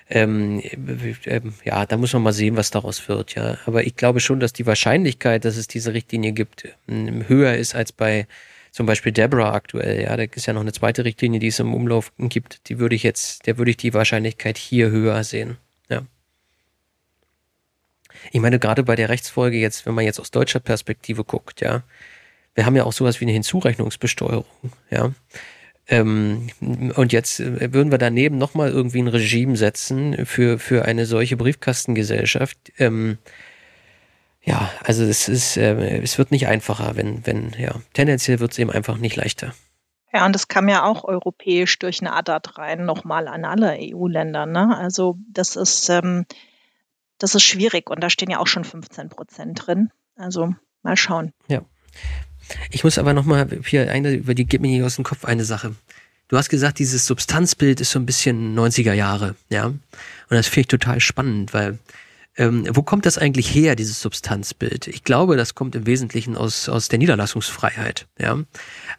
ähm, äh, ja, da muss man mal sehen, was daraus wird, ja. Aber ich glaube schon, dass die Wahrscheinlichkeit, dass es diese Richtlinie gibt, ähm, höher ist als bei zum Beispiel Debra aktuell, ja. Da ist ja noch eine zweite Richtlinie, die es im Umlauf gibt. Die würde ich jetzt, der würde ich die Wahrscheinlichkeit hier höher sehen. Ich meine, gerade bei der Rechtsfolge jetzt, wenn man jetzt aus deutscher Perspektive guckt, ja, wir haben ja auch sowas wie eine Hinzurechnungsbesteuerung, ja. Ähm, und jetzt äh, würden wir daneben nochmal irgendwie ein Regime setzen für, für eine solche Briefkastengesellschaft. Ähm, ja, also es ist, äh, es wird nicht einfacher, wenn, wenn, ja, tendenziell wird es eben einfach nicht leichter. Ja, und das kam ja auch europäisch durch eine ADAT rein, nochmal an alle EU-Länder. Ne? Also das ist, ähm, das ist schwierig und da stehen ja auch schon 15 Prozent drin. Also mal schauen. Ja. Ich muss aber nochmal hier eine, über die geht mir nicht aus dem Kopf eine Sache. Du hast gesagt, dieses Substanzbild ist so ein bisschen 90er Jahre, ja. Und das finde ich total spannend, weil ähm, wo kommt das eigentlich her, dieses Substanzbild? Ich glaube, das kommt im Wesentlichen aus, aus der Niederlassungsfreiheit. Ja?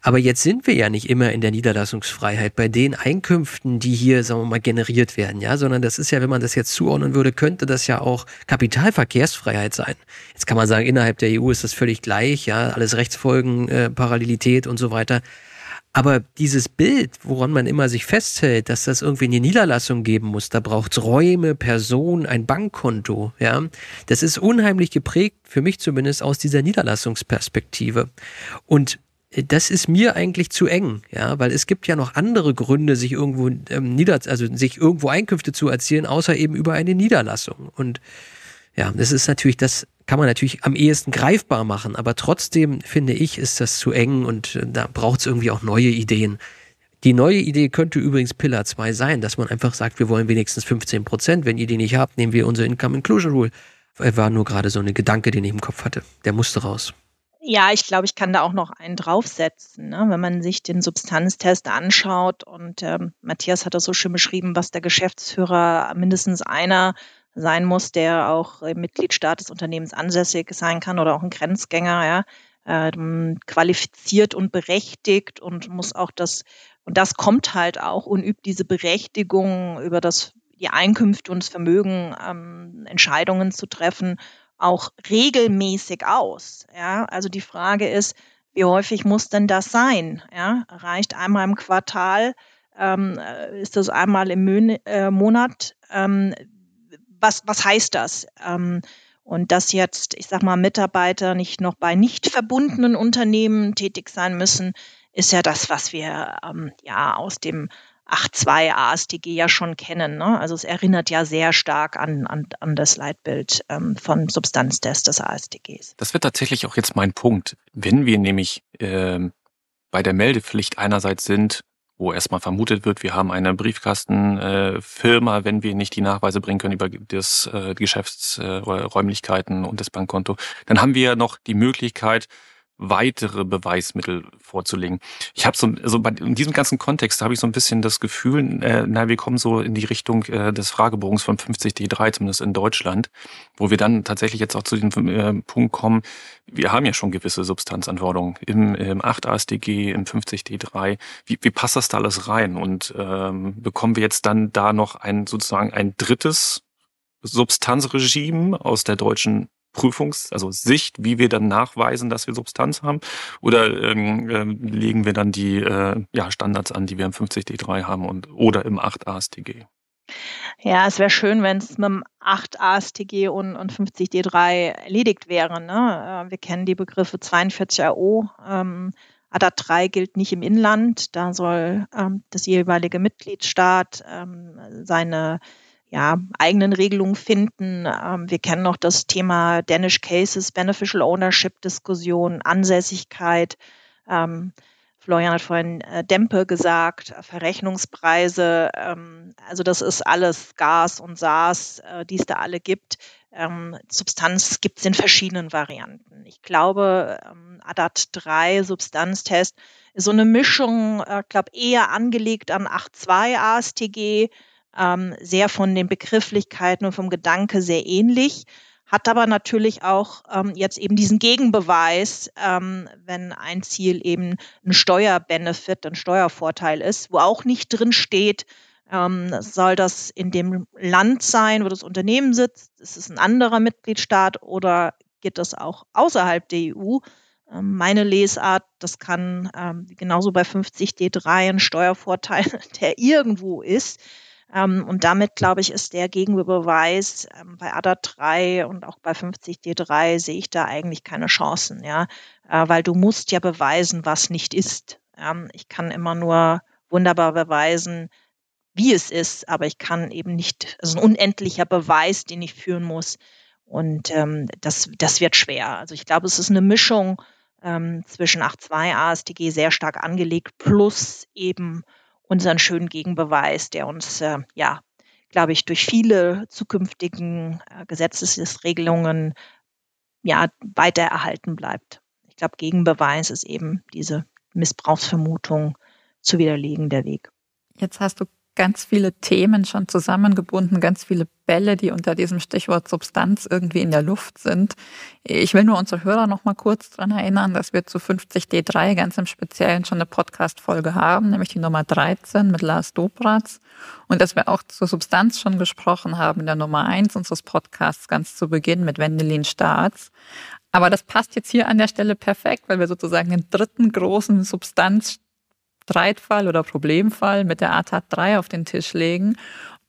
Aber jetzt sind wir ja nicht immer in der Niederlassungsfreiheit bei den Einkünften, die hier, sagen wir mal, generiert werden, ja, sondern das ist ja, wenn man das jetzt zuordnen würde, könnte das ja auch Kapitalverkehrsfreiheit sein. Jetzt kann man sagen, innerhalb der EU ist das völlig gleich, ja, alles Rechtsfolgen, äh, Parallelität und so weiter. Aber dieses Bild, woran man immer sich festhält, dass das irgendwie eine Niederlassung geben muss, da braucht's Räume, Personen, ein Bankkonto, ja, das ist unheimlich geprägt, für mich zumindest, aus dieser Niederlassungsperspektive. Und das ist mir eigentlich zu eng, ja, weil es gibt ja noch andere Gründe, sich irgendwo ähm, nieder, also sich irgendwo Einkünfte zu erzielen, außer eben über eine Niederlassung. Und ja, das ist natürlich das kann man natürlich am ehesten greifbar machen, aber trotzdem finde ich, ist das zu eng und äh, da braucht es irgendwie auch neue Ideen. Die neue Idee könnte übrigens Pillar 2 sein, dass man einfach sagt, wir wollen wenigstens 15 Prozent. Wenn ihr die nicht habt, nehmen wir unser Income Inclusion Rule. War nur gerade so eine Gedanke, den ich im Kopf hatte. Der musste raus. Ja, ich glaube, ich kann da auch noch einen draufsetzen. Ne? Wenn man sich den Substanztest anschaut und ähm, Matthias hat das so schön beschrieben, was der Geschäftsführer mindestens einer sein muss, der auch im Mitgliedstaat des Unternehmens ansässig sein kann oder auch ein Grenzgänger, ja, ähm, qualifiziert und berechtigt und muss auch das, und das kommt halt auch und übt diese Berechtigung über das, die Einkünfte und das Vermögen, ähm, Entscheidungen zu treffen, auch regelmäßig aus. Ja, also die Frage ist, wie häufig muss denn das sein? Ja, reicht einmal im Quartal? Ähm, äh, ist das einmal im äh, Monat? Ähm, was, was heißt das? Ähm, und dass jetzt, ich sag mal, Mitarbeiter nicht noch bei nicht verbundenen Unternehmen tätig sein müssen, ist ja das, was wir ähm, ja aus dem 8.2 ASTG ja schon kennen. Ne? Also es erinnert ja sehr stark an, an, an das Leitbild ähm, von Substanztest des ASTGs. Das wird tatsächlich auch jetzt mein Punkt. Wenn wir nämlich ähm, bei der Meldepflicht einerseits sind, wo erstmal vermutet wird, wir haben eine Briefkastenfirma, äh, wenn wir nicht die Nachweise bringen können über das äh, Geschäftsräumlichkeiten äh, und das Bankkonto, dann haben wir ja noch die Möglichkeit, weitere Beweismittel vorzulegen. Ich habe so, also bei, in diesem ganzen Kontext habe ich so ein bisschen das Gefühl, äh, na, wir kommen so in die Richtung äh, des Fragebogens von 50D3, zumindest in Deutschland, wo wir dann tatsächlich jetzt auch zu diesem äh, Punkt kommen, wir haben ja schon gewisse Substanzanforderungen im, im 8 ASDG, im 50D3. Wie, wie passt das da alles rein? Und ähm, bekommen wir jetzt dann da noch ein sozusagen ein drittes Substanzregime aus der deutschen Prüfungs-, also Sicht, wie wir dann nachweisen, dass wir Substanz haben? Oder ähm, äh, legen wir dann die äh, ja, Standards an, die wir im 50D3 haben und oder im 8 ASTG? Ja, es wäre schön, wenn es mit dem 8 ASTG und, und 50D3 erledigt wäre. Ne? Äh, wir kennen die Begriffe 42 AO. Ähm, ADAT 3 gilt nicht im Inland. Da soll ähm, das jeweilige Mitgliedstaat ähm, seine ja, eigenen Regelungen finden. Ähm, wir kennen noch das Thema Danish Cases, Beneficial Ownership Diskussion, Ansässigkeit. Ähm, Florian hat vorhin äh, Dämpe gesagt, Verrechnungspreise. Ähm, also das ist alles Gas und SaaS, äh, die es da alle gibt. Substanz gibt es in verschiedenen Varianten. Ich glaube, ähm, ADAT 3 Substanztest ist so eine Mischung, äh, glaube eher angelegt an 8.2 ASTG, ähm, sehr von den Begrifflichkeiten und vom Gedanke sehr ähnlich, hat aber natürlich auch ähm, jetzt eben diesen Gegenbeweis, ähm, wenn ein Ziel eben ein Steuerbenefit, ein Steuervorteil ist, wo auch nicht drin steht, ähm, soll das in dem Land sein, wo das Unternehmen sitzt, ist es ein anderer Mitgliedstaat oder geht das auch außerhalb der EU? Ähm, meine Lesart, das kann ähm, genauso bei 50D3 ein Steuervorteil, (laughs) der irgendwo ist, und damit, glaube ich, ist der Gegenbeweis ähm, bei ADA 3 und auch bei 50D3 sehe ich da eigentlich keine Chancen, ja, äh, weil du musst ja beweisen, was nicht ist. Ähm, ich kann immer nur wunderbar beweisen, wie es ist, aber ich kann eben nicht, also ein unendlicher Beweis, den ich führen muss. Und ähm, das, das wird schwer. Also ich glaube, es ist eine Mischung ähm, zwischen 8.2 ASTG sehr stark angelegt plus eben unseren schönen Gegenbeweis, der uns, äh, ja, glaube ich, durch viele zukünftigen äh, Gesetzesregelungen ja, weiter erhalten bleibt. Ich glaube, Gegenbeweis ist eben diese Missbrauchsvermutung zu widerlegen der Weg. Jetzt hast du ganz viele Themen schon zusammengebunden, ganz viele Bälle, die unter diesem Stichwort Substanz irgendwie in der Luft sind. Ich will nur unsere Hörer noch mal kurz daran erinnern, dass wir zu 50D3 ganz im Speziellen schon eine Podcast-Folge haben, nämlich die Nummer 13 mit Lars Dobratz. Und dass wir auch zur Substanz schon gesprochen haben in der Nummer 1 unseres Podcasts ganz zu Beginn mit Wendelin Staats. Aber das passt jetzt hier an der Stelle perfekt, weil wir sozusagen den dritten großen Substanz Streitfall oder Problemfall mit der ATAT 3 auf den Tisch legen.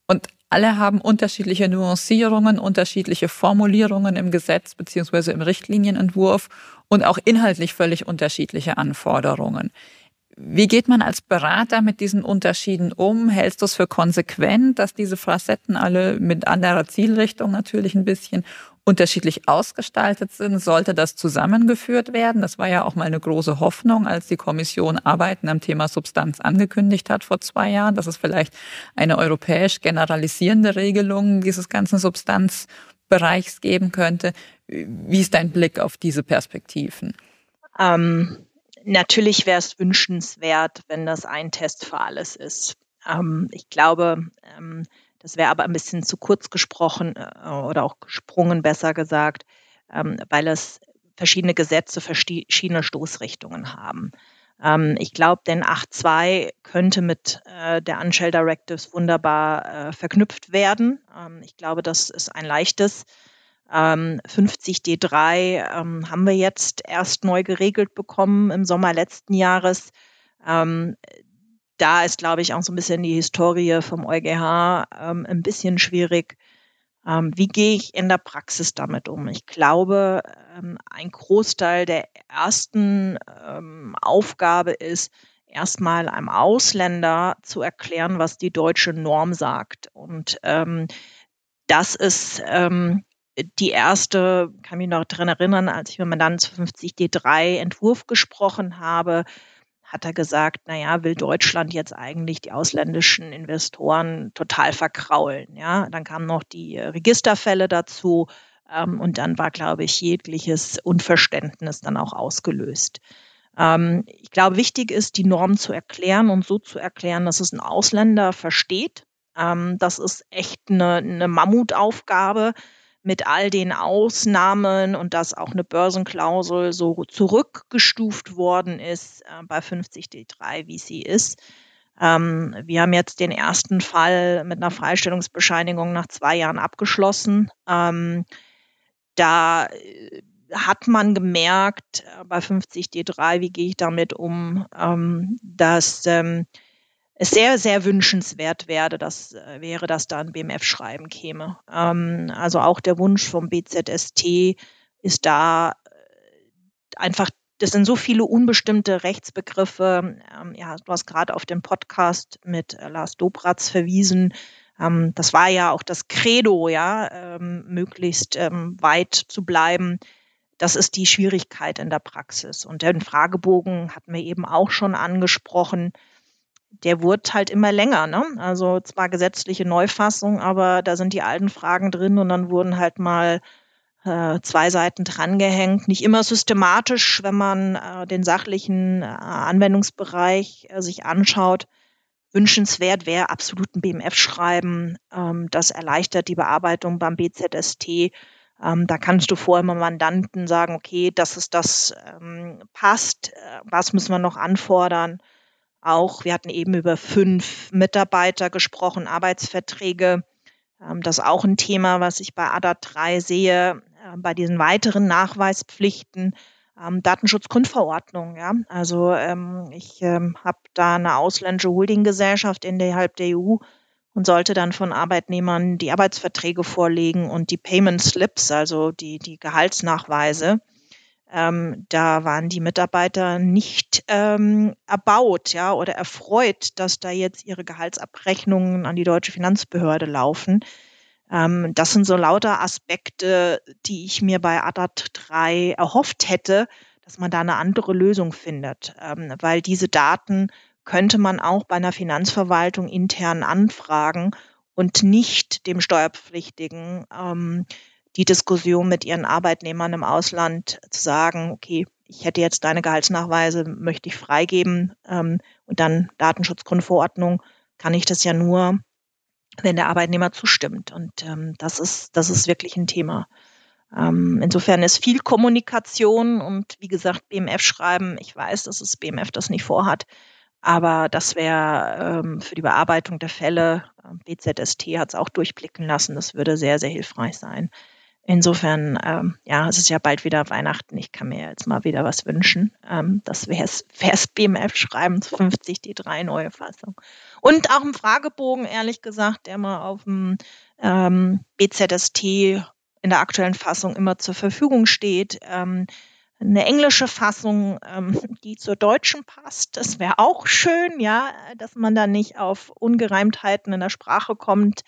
Und alle haben unterschiedliche Nuancierungen, unterschiedliche Formulierungen im Gesetz beziehungsweise im Richtlinienentwurf und auch inhaltlich völlig unterschiedliche Anforderungen. Wie geht man als Berater mit diesen Unterschieden um? Hältst du es für konsequent, dass diese Facetten alle mit anderer Zielrichtung natürlich ein bisschen unterschiedlich ausgestaltet sind, sollte das zusammengeführt werden. Das war ja auch mal eine große Hoffnung, als die Kommission Arbeiten am Thema Substanz angekündigt hat vor zwei Jahren, dass es vielleicht eine europäisch generalisierende Regelung dieses ganzen Substanzbereichs geben könnte. Wie ist dein Blick auf diese Perspektiven? Ähm, natürlich wäre es wünschenswert, wenn das ein Test für alles ist. Ähm, ich glaube, ähm, das wäre aber ein bisschen zu kurz gesprochen äh, oder auch gesprungen, besser gesagt, ähm, weil es verschiedene Gesetze, verschiedene Stoßrichtungen haben. Ähm, ich glaube, denn 8.2 könnte mit äh, der Unshell Directives wunderbar äh, verknüpft werden. Ähm, ich glaube, das ist ein leichtes. 50D3 haben wir jetzt erst neu geregelt bekommen im Sommer letzten Jahres da ist, glaube ich, auch so ein bisschen die Historie vom EuGH ähm, ein bisschen schwierig. Ähm, wie gehe ich in der Praxis damit um? Ich glaube, ähm, ein Großteil der ersten ähm, Aufgabe ist, erstmal einem Ausländer zu erklären, was die deutsche Norm sagt. Und ähm, das ist ähm, die erste, kann mich noch daran erinnern, als ich mit Mandanten zu 50D3 Entwurf gesprochen habe, hat er gesagt, naja, will Deutschland jetzt eigentlich die ausländischen Investoren total verkraulen. Ja, dann kamen noch die Registerfälle dazu ähm, und dann war, glaube ich, jegliches Unverständnis dann auch ausgelöst. Ähm, ich glaube, wichtig ist, die Norm zu erklären und so zu erklären, dass es ein Ausländer versteht. Ähm, das ist echt eine, eine Mammutaufgabe mit all den Ausnahmen und dass auch eine Börsenklausel so zurückgestuft worden ist äh, bei 50D3, wie sie ist. Ähm, wir haben jetzt den ersten Fall mit einer Freistellungsbescheinigung nach zwei Jahren abgeschlossen. Ähm, da äh, hat man gemerkt äh, bei 50D3, wie gehe ich damit um, ähm, dass ähm, es sehr, sehr wünschenswert wäre, dass, äh, wäre, dass da ein BMF-Schreiben käme. Ähm, also auch der Wunsch vom BZST ist da äh, einfach, das sind so viele unbestimmte Rechtsbegriffe. Ähm, ja, du hast gerade auf den Podcast mit äh, Lars Dobratz verwiesen. Ähm, das war ja auch das Credo, ja, ähm, möglichst ähm, weit zu bleiben. Das ist die Schwierigkeit in der Praxis. Und den Fragebogen hatten wir eben auch schon angesprochen der wurde halt immer länger. Ne? Also zwar gesetzliche Neufassung, aber da sind die alten Fragen drin und dann wurden halt mal äh, zwei Seiten drangehängt. Nicht immer systematisch, wenn man äh, den sachlichen äh, Anwendungsbereich äh, sich anschaut. Wünschenswert wäre absolut ein BMF-Schreiben. Ähm, das erleichtert die Bearbeitung beim BZST. Ähm, da kannst du vorher mal Mandanten sagen, okay, dass es das ähm, passt, äh, was müssen wir noch anfordern auch, wir hatten eben über fünf Mitarbeiter gesprochen, Arbeitsverträge. Ähm, das ist auch ein Thema, was ich bei ADA 3 sehe, äh, bei diesen weiteren Nachweispflichten. Ähm, Datenschutzgrundverordnung, ja. Also ähm, ich habe da eine ausländische Holdinggesellschaft innerhalb der EU und sollte dann von Arbeitnehmern die Arbeitsverträge vorlegen und die Payment Slips, also die, die Gehaltsnachweise. Ähm, da waren die Mitarbeiter nicht ähm, erbaut, ja, oder erfreut, dass da jetzt ihre Gehaltsabrechnungen an die deutsche Finanzbehörde laufen. Ähm, das sind so lauter Aspekte, die ich mir bei ADAT 3 erhofft hätte, dass man da eine andere Lösung findet, ähm, weil diese Daten könnte man auch bei einer Finanzverwaltung intern anfragen und nicht dem Steuerpflichtigen ähm, die Diskussion mit ihren Arbeitnehmern im Ausland zu sagen, okay, ich hätte jetzt deine Gehaltsnachweise, möchte ich freigeben ähm, und dann Datenschutzgrundverordnung, kann ich das ja nur, wenn der Arbeitnehmer zustimmt. Und ähm, das ist, das ist wirklich ein Thema. Ähm, insofern ist viel Kommunikation und wie gesagt, BMF schreiben. Ich weiß, dass das BMF das nicht vorhat, aber das wäre ähm, für die Bearbeitung der Fälle, äh, BZST hat es auch durchblicken lassen, das würde sehr, sehr hilfreich sein. Insofern, ähm, ja, es ist ja bald wieder Weihnachten. Ich kann mir jetzt mal wieder was wünschen. Ähm, das wäre es (laughs) BMF schreiben zu 50 die drei neue Fassung. Und auch ein Fragebogen, ehrlich gesagt, der mal auf dem ähm, BZST in der aktuellen Fassung immer zur Verfügung steht. Ähm, eine englische Fassung, ähm, die zur deutschen passt. Das wäre auch schön, ja, dass man da nicht auf Ungereimtheiten in der Sprache kommt,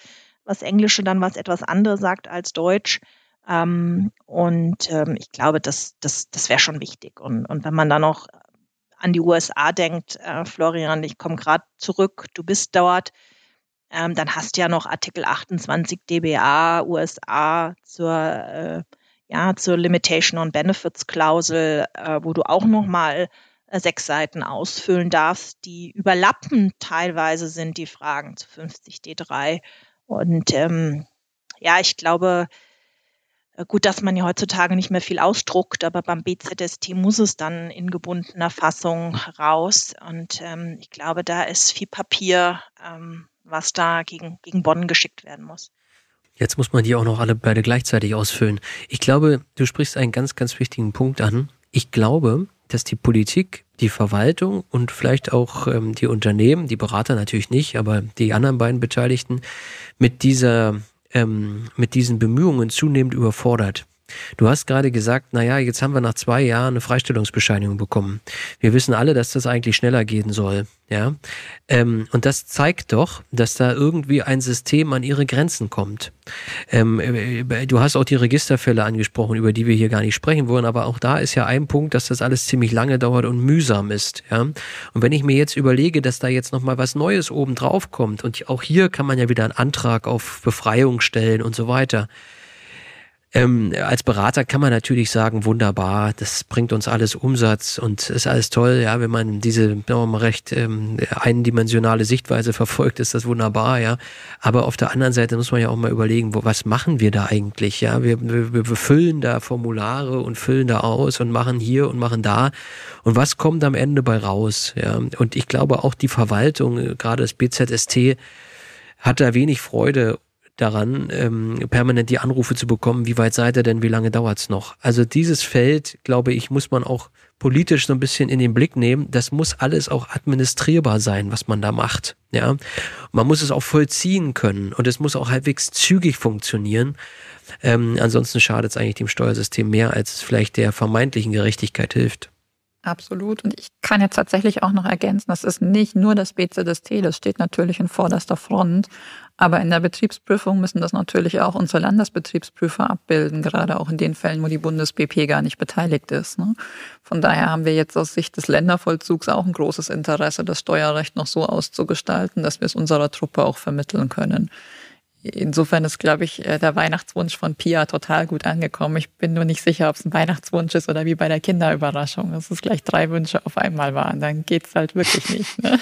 was Englische dann was etwas anderes sagt als Deutsch. Ähm, und ähm, ich glaube, das, das, das wäre schon wichtig. Und, und wenn man dann noch an die USA denkt, äh, Florian, ich komme gerade zurück, du bist dort, ähm, dann hast du ja noch Artikel 28 DBA USA zur, äh, ja, zur Limitation on Benefits Klausel, äh, wo du auch noch mal äh, sechs Seiten ausfüllen darfst, die überlappen teilweise sind die Fragen zu 50 D3. Und ähm, ja, ich glaube, gut, dass man ja heutzutage nicht mehr viel ausdruckt, aber beim BZST muss es dann in gebundener Fassung raus. Und ähm, ich glaube, da ist viel Papier, ähm, was da gegen, gegen Bonn geschickt werden muss. Jetzt muss man die auch noch alle beide gleichzeitig ausfüllen. Ich glaube, du sprichst einen ganz, ganz wichtigen Punkt an. Ich glaube, dass die Politik, die Verwaltung und vielleicht auch ähm, die Unternehmen, die Berater natürlich nicht, aber die anderen beiden Beteiligten mit dieser ähm, mit diesen Bemühungen zunehmend überfordert. Du hast gerade gesagt, naja, jetzt haben wir nach zwei Jahren eine Freistellungsbescheinigung bekommen. Wir wissen alle, dass das eigentlich schneller gehen soll. Ja, ähm, und das zeigt doch, dass da irgendwie ein System an ihre Grenzen kommt. Ähm, äh, du hast auch die Registerfälle angesprochen, über die wir hier gar nicht sprechen wollen, aber auch da ist ja ein Punkt, dass das alles ziemlich lange dauert und mühsam ist. Ja, und wenn ich mir jetzt überlege, dass da jetzt noch mal was Neues oben drauf kommt und auch hier kann man ja wieder einen Antrag auf Befreiung stellen und so weiter ähm, als Berater kann man natürlich sagen, wunderbar, das bringt uns alles Umsatz und ist alles toll. Ja, wenn man diese mal recht ähm, eindimensionale Sichtweise verfolgt, ist das wunderbar. Ja, aber auf der anderen Seite muss man ja auch mal überlegen, wo, was machen wir da eigentlich? Ja, wir, wir, wir füllen da Formulare und füllen da aus und machen hier und machen da. Und was kommt am Ende bei raus? Ja, und ich glaube auch die Verwaltung, gerade das BZST, hat da wenig Freude daran, ähm, permanent die Anrufe zu bekommen, wie weit seid ihr denn, wie lange dauert's noch? Also dieses Feld, glaube ich, muss man auch politisch so ein bisschen in den Blick nehmen. Das muss alles auch administrierbar sein, was man da macht. Ja, man muss es auch vollziehen können und es muss auch halbwegs zügig funktionieren. Ähm, ansonsten schadet es eigentlich dem Steuersystem mehr, als es vielleicht der vermeintlichen Gerechtigkeit hilft. Absolut. Und ich kann jetzt tatsächlich auch noch ergänzen, das ist nicht nur das BZST, das steht natürlich in vorderster Front. Aber in der Betriebsprüfung müssen das natürlich auch unsere Landesbetriebsprüfer abbilden, gerade auch in den Fällen, wo die BundesBP gar nicht beteiligt ist. Ne? Von daher haben wir jetzt aus Sicht des Ländervollzugs auch ein großes Interesse, das Steuerrecht noch so auszugestalten, dass wir es unserer Truppe auch vermitteln können. Insofern ist, glaube ich, äh, der Weihnachtswunsch von Pia total gut angekommen. Ich bin nur nicht sicher, ob es ein Weihnachtswunsch ist oder wie bei der Kinderüberraschung, dass es gleich drei Wünsche auf einmal waren. Dann geht es halt wirklich nicht. Ne?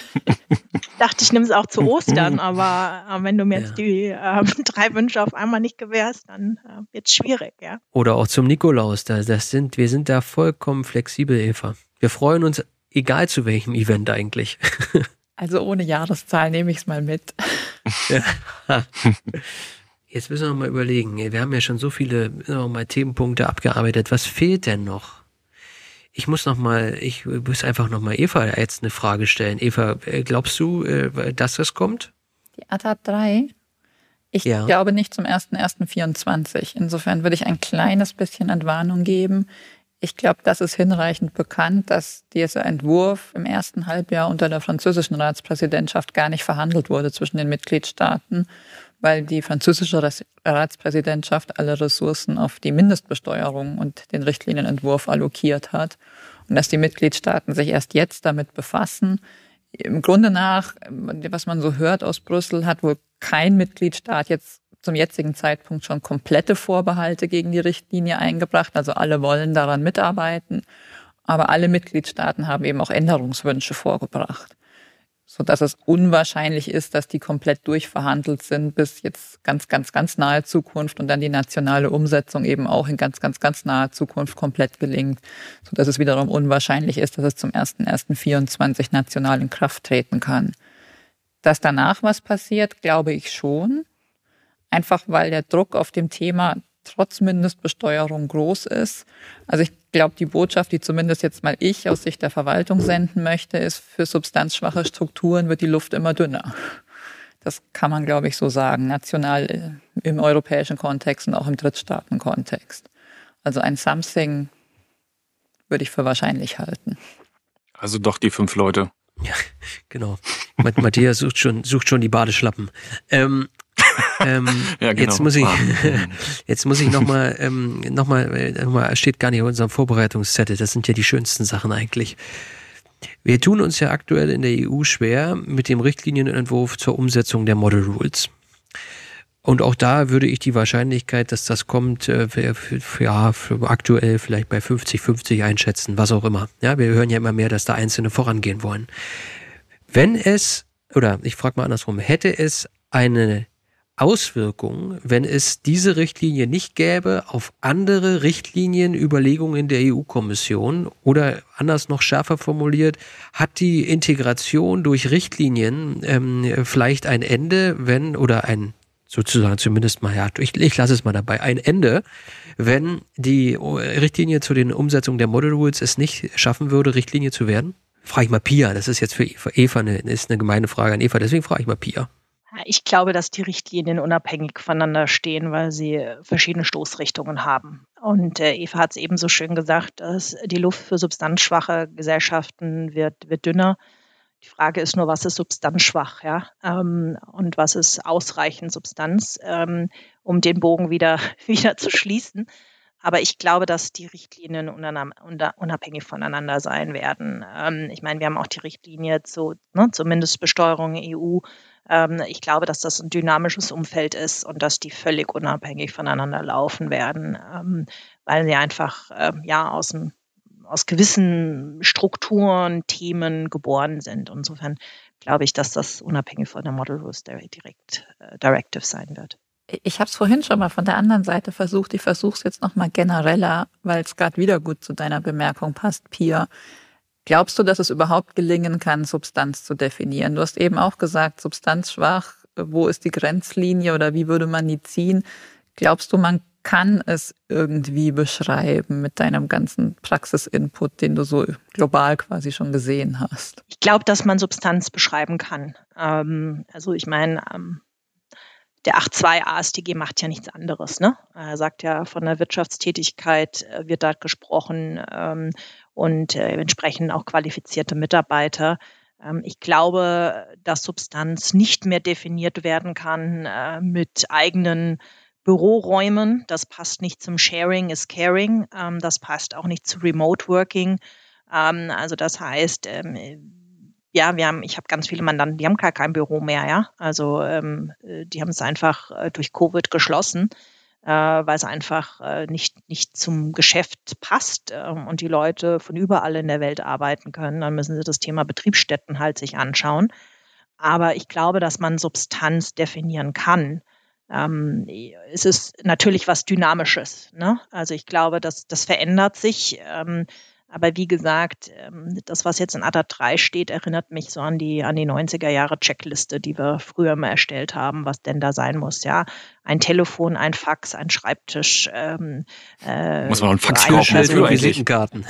Ich dachte, ich nehme es auch zu Ostern, aber äh, wenn du mir ja. jetzt die äh, (laughs) drei Wünsche auf einmal nicht gewährst, dann äh, wird es schwierig, ja. Oder auch zum Nikolaus. Das sind, wir sind da vollkommen flexibel, Eva. Wir freuen uns, egal zu welchem Event eigentlich. (laughs) Also ohne Jahreszahl nehme ich es mal mit. Jetzt müssen wir mal überlegen. Wir haben ja schon so viele mal Themenpunkte abgearbeitet. Was fehlt denn noch? Ich muss noch mal, ich muss einfach noch mal Eva jetzt eine Frage stellen. Eva, äh, glaubst du, äh, dass das kommt? Die ATAT 3? Ich ja. glaube nicht zum 1.1.24. Insofern würde ich ein kleines bisschen Entwarnung geben. Ich glaube, das ist hinreichend bekannt, dass dieser Entwurf im ersten Halbjahr unter der französischen Ratspräsidentschaft gar nicht verhandelt wurde zwischen den Mitgliedstaaten, weil die französische Ratspräsidentschaft alle Ressourcen auf die Mindestbesteuerung und den Richtlinienentwurf allokiert hat und dass die Mitgliedstaaten sich erst jetzt damit befassen. Im Grunde nach, was man so hört aus Brüssel, hat wohl kein Mitgliedstaat jetzt zum jetzigen Zeitpunkt schon komplette Vorbehalte gegen die Richtlinie eingebracht. Also alle wollen daran mitarbeiten. Aber alle Mitgliedstaaten haben eben auch Änderungswünsche vorgebracht, sodass es unwahrscheinlich ist, dass die komplett durchverhandelt sind bis jetzt ganz, ganz, ganz nahe Zukunft und dann die nationale Umsetzung eben auch in ganz, ganz, ganz naher Zukunft komplett gelingt, sodass es wiederum unwahrscheinlich ist, dass es zum 1.1.24 national in Kraft treten kann. Dass danach was passiert, glaube ich schon einfach weil der Druck auf dem Thema trotz Mindestbesteuerung groß ist. Also ich glaube, die Botschaft, die zumindest jetzt mal ich aus Sicht der Verwaltung senden möchte, ist, für substanzschwache Strukturen wird die Luft immer dünner. Das kann man, glaube ich, so sagen, national äh, im europäischen Kontext und auch im Drittstaatenkontext. Also ein Something würde ich für wahrscheinlich halten. Also doch die fünf Leute. Ja, genau. Matthias sucht schon, sucht schon die Badeschlappen. Ähm, ähm, (laughs) ja, genau. (laughs) Jetzt muss ich, jetzt muss ich nochmal, ähm, noch mal, äh, noch mal, steht gar nicht in unserem Vorbereitungszettel. Das sind ja die schönsten Sachen eigentlich. Wir tun uns ja aktuell in der EU schwer mit dem Richtlinienentwurf zur Umsetzung der Model Rules. Und auch da würde ich die Wahrscheinlichkeit, dass das kommt, äh, für, für, ja, für aktuell vielleicht bei 50-50 einschätzen, was auch immer. Ja, wir hören ja immer mehr, dass da Einzelne vorangehen wollen. Wenn es, oder ich frage mal andersrum, hätte es eine Auswirkungen, wenn es diese Richtlinie nicht gäbe, auf andere Richtlinienüberlegungen der EU-Kommission oder anders noch schärfer formuliert, hat die Integration durch Richtlinien ähm, vielleicht ein Ende, wenn oder ein sozusagen zumindest mal, ja, ich, ich lasse es mal dabei, ein Ende, wenn die Richtlinie zu den Umsetzungen der Model Rules es nicht schaffen würde, Richtlinie zu werden? Frage ich mal Pia, das ist jetzt für Eva eine, ist eine gemeine Frage an Eva, deswegen frage ich mal Pia. Ich glaube, dass die Richtlinien unabhängig voneinander stehen, weil sie verschiedene Stoßrichtungen haben. Und äh, Eva hat es eben so schön gesagt, dass die Luft für substanzschwache Gesellschaften wird, wird dünner. Die Frage ist nur, was ist substanzschwach, ja? Ähm, und was ist ausreichend Substanz, ähm, um den Bogen wieder, (laughs) wieder zu schließen. Aber ich glaube, dass die Richtlinien unabhängig voneinander sein werden. Ähm, ich meine, wir haben auch die Richtlinie zu, ne, zur Mindestbesteuerung EU. Ähm, ich glaube, dass das ein dynamisches Umfeld ist und dass die völlig unabhängig voneinander laufen werden, ähm, weil sie einfach ja aus, aus gewissen Strukturen, Themen geboren sind. Insofern glaube ich, dass das unabhängig von der Model Rules Direct, äh, Directive sein wird. Ich habe es vorhin schon mal von der anderen Seite versucht. Ich versuche es jetzt nochmal genereller, weil es gerade wieder gut zu deiner Bemerkung passt, Pia. Glaubst du, dass es überhaupt gelingen kann, Substanz zu definieren? Du hast eben auch gesagt, substanzschwach, wo ist die Grenzlinie oder wie würde man die ziehen? Glaubst du, man kann es irgendwie beschreiben mit deinem ganzen Praxisinput, den du so global quasi schon gesehen hast? Ich glaube, dass man Substanz beschreiben kann. Ähm, also ich meine, ähm, der 8.2 AStG macht ja nichts anderes. Ne? Er sagt ja, von der Wirtschaftstätigkeit äh, wird da gesprochen ähm, und äh, entsprechend auch qualifizierte Mitarbeiter. Ähm, ich glaube, dass Substanz nicht mehr definiert werden kann äh, mit eigenen Büroräumen. Das passt nicht zum Sharing is Caring. Ähm, das passt auch nicht zu Remote Working. Ähm, also das heißt, ähm, ja, wir haben, ich habe ganz viele Mandanten, die haben gar kein Büro mehr, ja. Also ähm, äh, die haben es einfach äh, durch Covid geschlossen, äh, weil es einfach äh, nicht, nicht zum Geschäft passt äh, und die Leute von überall in der Welt arbeiten können. Dann müssen sie das Thema Betriebsstätten halt sich anschauen. Aber ich glaube, dass man Substanz definieren kann. Ähm, es ist natürlich was Dynamisches. Ne? Also ich glaube, dass das verändert sich. Ähm, aber wie gesagt, ähm, das, was jetzt in ADA 3 steht, erinnert mich so an die, an die 90er Jahre Checkliste, die wir früher mal erstellt haben, was denn da sein muss. Ja, ein Telefon, ein Fax, ein Schreibtisch. Ähm, äh, muss man noch einen Fax kaufen für Visitenkarten.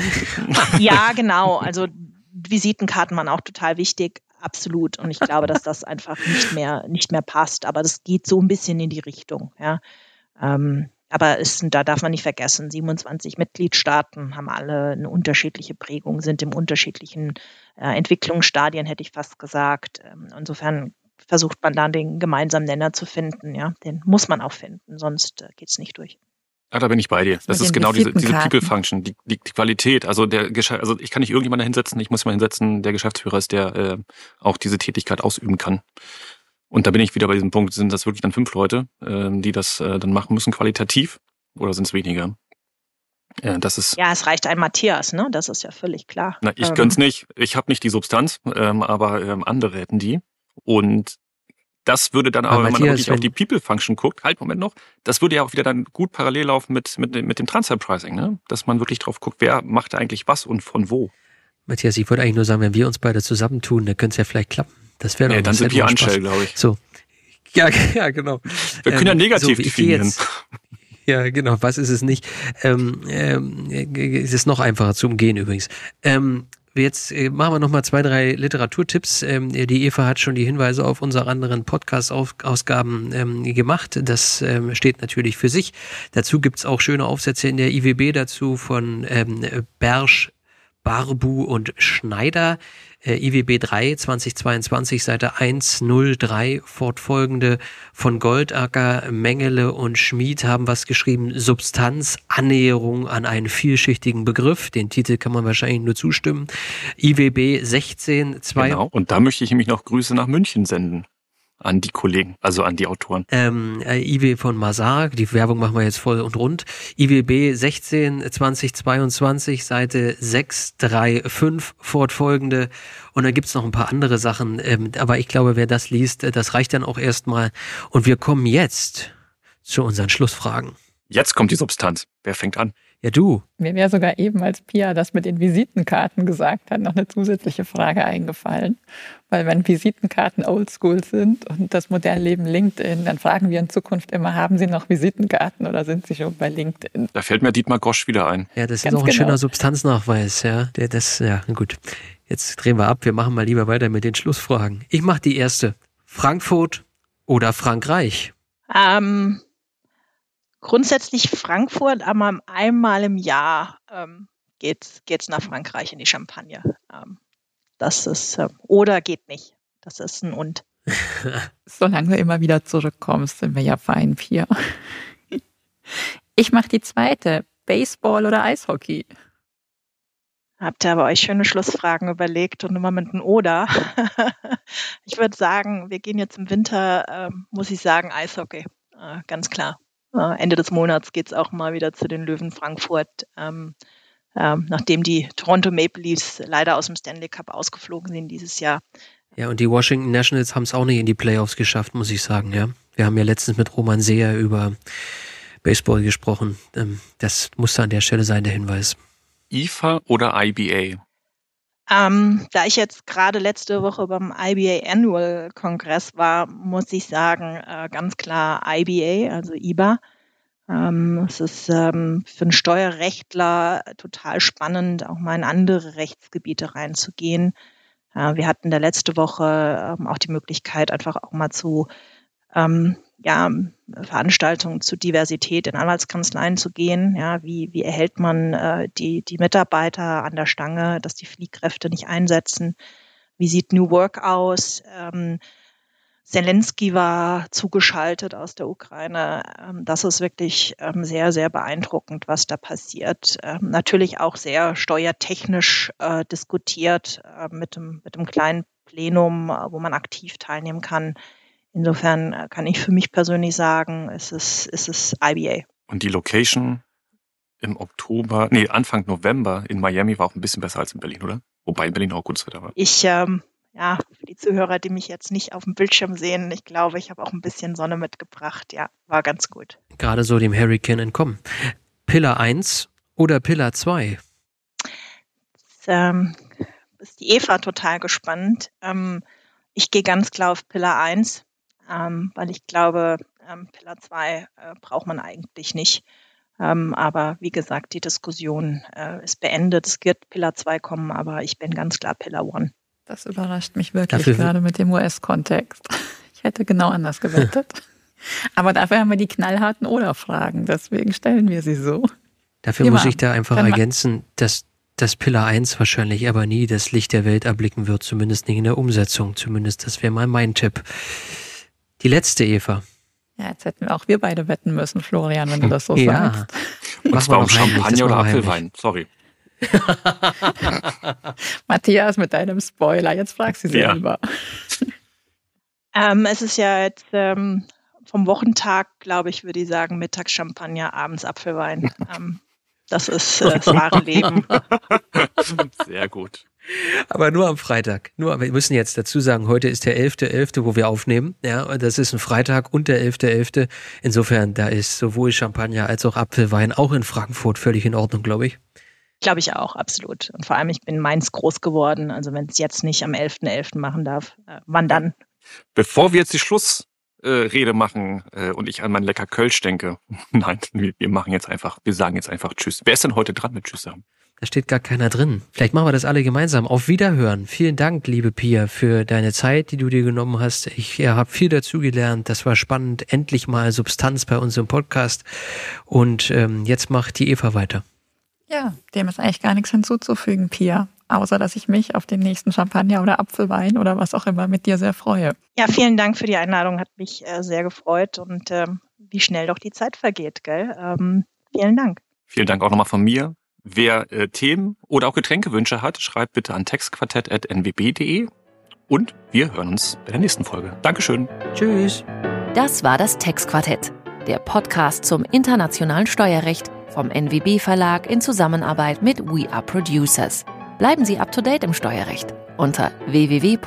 ja, genau. Also Visitenkarten waren auch total wichtig. Absolut. Und ich glaube, dass das einfach nicht mehr, nicht mehr passt. Aber das geht so ein bisschen in die Richtung. Ja. Ähm, aber es, da darf man nicht vergessen, 27 Mitgliedstaaten haben alle eine unterschiedliche Prägung, sind im unterschiedlichen äh, Entwicklungsstadien, hätte ich fast gesagt. Ähm, insofern versucht man dann den gemeinsamen Nenner zu finden. Ja, den muss man auch finden, sonst äh, geht es nicht durch. Ja, da bin ich bei dir. Das ist genau diese, diese People Function, die, die, die Qualität. Also der also ich kann nicht irgendjemanden hinsetzen, ich muss mal hinsetzen, der Geschäftsführer ist, der äh, auch diese Tätigkeit ausüben kann. Und da bin ich wieder bei diesem Punkt, sind das wirklich dann fünf Leute, äh, die das äh, dann machen müssen, qualitativ? Oder sind es weniger? Ja, das ist. Ja, es reicht ein Matthias, ne? Das ist ja völlig klar. Na, ich ähm. gönn's nicht. Ich habe nicht die Substanz, ähm, aber ähm, andere hätten die. Und das würde dann aber, wenn man wirklich auf die People-Function guckt, halt, Moment noch, das würde ja auch wieder dann gut parallel laufen mit, mit, mit dem Transfer-Pricing, ne? Dass man wirklich drauf guckt, wer macht eigentlich was und von wo. Matthias, ich wollte eigentlich nur sagen, wenn wir uns beide zusammentun, dann könnte es ja vielleicht klappen. Das wäre doch nee, dann sind wir Anstell, glaube ich. So. Ja, (laughs) ja, genau. Wir können ja ähm, negativ so, definieren. Jetzt, ja, genau. Was ist es nicht? Ähm, ähm, es ist noch einfacher zu umgehen übrigens. Ähm, Jetzt äh, machen wir noch mal zwei, drei Literaturtipps. Ähm, die Eva hat schon die Hinweise auf unsere anderen Podcast-Ausgaben ähm, gemacht. Das ähm, steht natürlich für sich. Dazu gibt's auch schöne Aufsätze in der IWB dazu von ähm, Bersch, Barbu und Schneider. Äh, IWB 3 2022 Seite 103 fortfolgende von Goldacker, Mengele und Schmid haben was geschrieben. Substanz, Annäherung an einen vielschichtigen Begriff. Den Titel kann man wahrscheinlich nur zustimmen. IWB 16 2. Genau. Und da möchte ich nämlich noch Grüße nach München senden an die Kollegen, also an die Autoren. Ähm, äh, IW von Mazar, die Werbung machen wir jetzt voll und rund. IWB 16 2022, Seite 635 fortfolgende. Und dann gibt's noch ein paar andere Sachen. Ähm, aber ich glaube, wer das liest, äh, das reicht dann auch erstmal. Und wir kommen jetzt zu unseren Schlussfragen. Jetzt kommt die Substanz. Wer fängt an? Ja, du. Mir wäre sogar eben, als Pia das mit den Visitenkarten gesagt hat, noch eine zusätzliche Frage eingefallen. Weil wenn Visitenkarten oldschool sind und das Modernleben LinkedIn, dann fragen wir in Zukunft immer, haben Sie noch Visitenkarten oder sind Sie schon bei LinkedIn? Da fällt mir Dietmar Gosch wieder ein. Ja, das Ganz ist auch ein genau. schöner Substanznachweis, ja. Der, das, ja, gut. Jetzt drehen wir ab. Wir machen mal lieber weiter mit den Schlussfragen. Ich mache die erste. Frankfurt oder Frankreich? Ähm, grundsätzlich Frankfurt, aber einmal im Jahr ähm, geht es nach Frankreich in die Champagne. Ähm, das ist, äh, oder geht nicht. Das ist ein Und. (laughs) Solange du immer wieder zurückkommst, sind wir ja fein, Pia. (laughs) Ich mache die zweite. Baseball oder Eishockey? Habt ihr aber euch schöne Schlussfragen überlegt und immer mit einem Oder. (laughs) ich würde sagen, wir gehen jetzt im Winter, äh, muss ich sagen, Eishockey. Äh, ganz klar. Äh, Ende des Monats geht es auch mal wieder zu den Löwen Frankfurt. Ähm, ähm, nachdem die Toronto Maple Leafs leider aus dem Stanley Cup ausgeflogen sind dieses Jahr. Ja, und die Washington Nationals haben es auch nicht in die Playoffs geschafft, muss ich sagen, ja. Wir haben ja letztens mit Roman Seher über Baseball gesprochen. Ähm, das musste an der Stelle sein, der Hinweis. IFA oder IBA? Ähm, da ich jetzt gerade letzte Woche beim IBA Annual Kongress war, muss ich sagen, äh, ganz klar IBA, also IBA. Ähm, es ist ähm, für einen Steuerrechtler total spannend, auch mal in andere Rechtsgebiete reinzugehen. Äh, wir hatten da letzte Woche ähm, auch die Möglichkeit, einfach auch mal zu ja, Veranstaltungen zu Diversität in Anwaltskanzleien zu gehen. Ja, wie, wie erhält man äh, die, die Mitarbeiter an der Stange, dass die Fliehkräfte nicht einsetzen? Wie sieht New Work aus? Zelensky war zugeschaltet aus der Ukraine. Ähm, das ist wirklich ähm, sehr, sehr beeindruckend, was da passiert. Ähm, natürlich auch sehr steuertechnisch äh, diskutiert äh, mit, dem, mit dem kleinen Plenum, äh, wo man aktiv teilnehmen kann. Insofern kann ich für mich persönlich sagen, es ist, es ist IBA. Und die Location im Oktober, nee, Anfang November in Miami war auch ein bisschen besser als in Berlin, oder? Wobei in Berlin auch gutes Wetter war. Ich ähm, ja, für die Zuhörer, die mich jetzt nicht auf dem Bildschirm sehen, ich glaube, ich habe auch ein bisschen Sonne mitgebracht. Ja, war ganz gut. Gerade so dem Hurricane entkommen. Pillar 1 oder Pillar 2? Jetzt, ähm, ist die Eva total gespannt. Ähm, ich gehe ganz klar auf Pillar 1, ähm, weil ich glaube, ähm, Pillar 2 äh, braucht man eigentlich nicht. Ähm, aber wie gesagt, die Diskussion äh, ist beendet. Es wird Pillar 2 kommen, aber ich bin ganz klar Pillar 1. Das überrascht mich wirklich dafür gerade mit dem US-Kontext. Ich hätte genau anders gewettet. (laughs) Aber dafür haben wir die knallharten Oder-Fragen, deswegen stellen wir sie so. Dafür Immer. muss ich da einfach ergänzen, dass das Pillar 1 wahrscheinlich aber nie das Licht der Welt erblicken wird, zumindest nicht in der Umsetzung. Zumindest das wäre mal mein Tipp. Die letzte, Eva. Ja, jetzt hätten auch wir beide wetten müssen, Florian, wenn du das so (laughs) ja. sagst. Und zwar um Champagner oder Apfelwein. Sorry. (laughs) Matthias, mit deinem Spoiler, jetzt fragst du sie ja. selber. (laughs) Ähm, es ist ja jetzt ähm, vom Wochentag, glaube ich, würde ich sagen, mittags Champagner, abends Apfelwein. (laughs) Ähm, das ist äh, das wahre Leben. Sehr gut. Aber nur am Freitag. Nur, wir müssen jetzt dazu sagen, heute ist der 11.11., .11., wo wir aufnehmen. Ja, und das ist ein Freitag und der 11.11. .11. Insofern, da ist sowohl Champagner als auch Apfelwein auch in Frankfurt völlig in Ordnung, glaube ich. Glaube ich auch, absolut. Und vor allem, ich bin Mainz groß geworden. Also wenn es jetzt nicht am 11.11. .11. machen darf, äh, wann dann? Bevor wir jetzt die Schlussrede äh, machen äh, und ich an mein lecker Kölsch denke, (laughs) nein, wir, wir, machen jetzt einfach, wir sagen jetzt einfach Tschüss. Wer ist denn heute dran mit Tschüss sagen? Da steht gar keiner drin. Vielleicht machen wir das alle gemeinsam. Auf Wiederhören. Vielen Dank, liebe Pia, für deine Zeit, die du dir genommen hast. Ich ja, habe viel dazugelernt. Das war spannend. Endlich mal Substanz bei uns im Podcast. Und ähm, jetzt macht die Eva weiter. Ja, dem ist eigentlich gar nichts hinzuzufügen, Pia. Außer, dass ich mich auf den nächsten Champagner oder Apfelwein oder was auch immer mit dir sehr freue. Ja, vielen Dank für die Einladung. Hat mich äh, sehr gefreut und ähm, wie schnell doch die Zeit vergeht, gell? Ähm, vielen Dank. Vielen Dank auch nochmal von mir. Wer äh, Themen oder auch Getränkewünsche hat, schreibt bitte an textquartett.nwb.de und wir hören uns bei der nächsten Folge. Dankeschön. Tschüss. Das war das Textquartett, der Podcast zum internationalen Steuerrecht vom NWB Verlag in Zusammenarbeit mit We Are Producers. Bleiben Sie up to date im Steuerrecht unter www.nwb.de.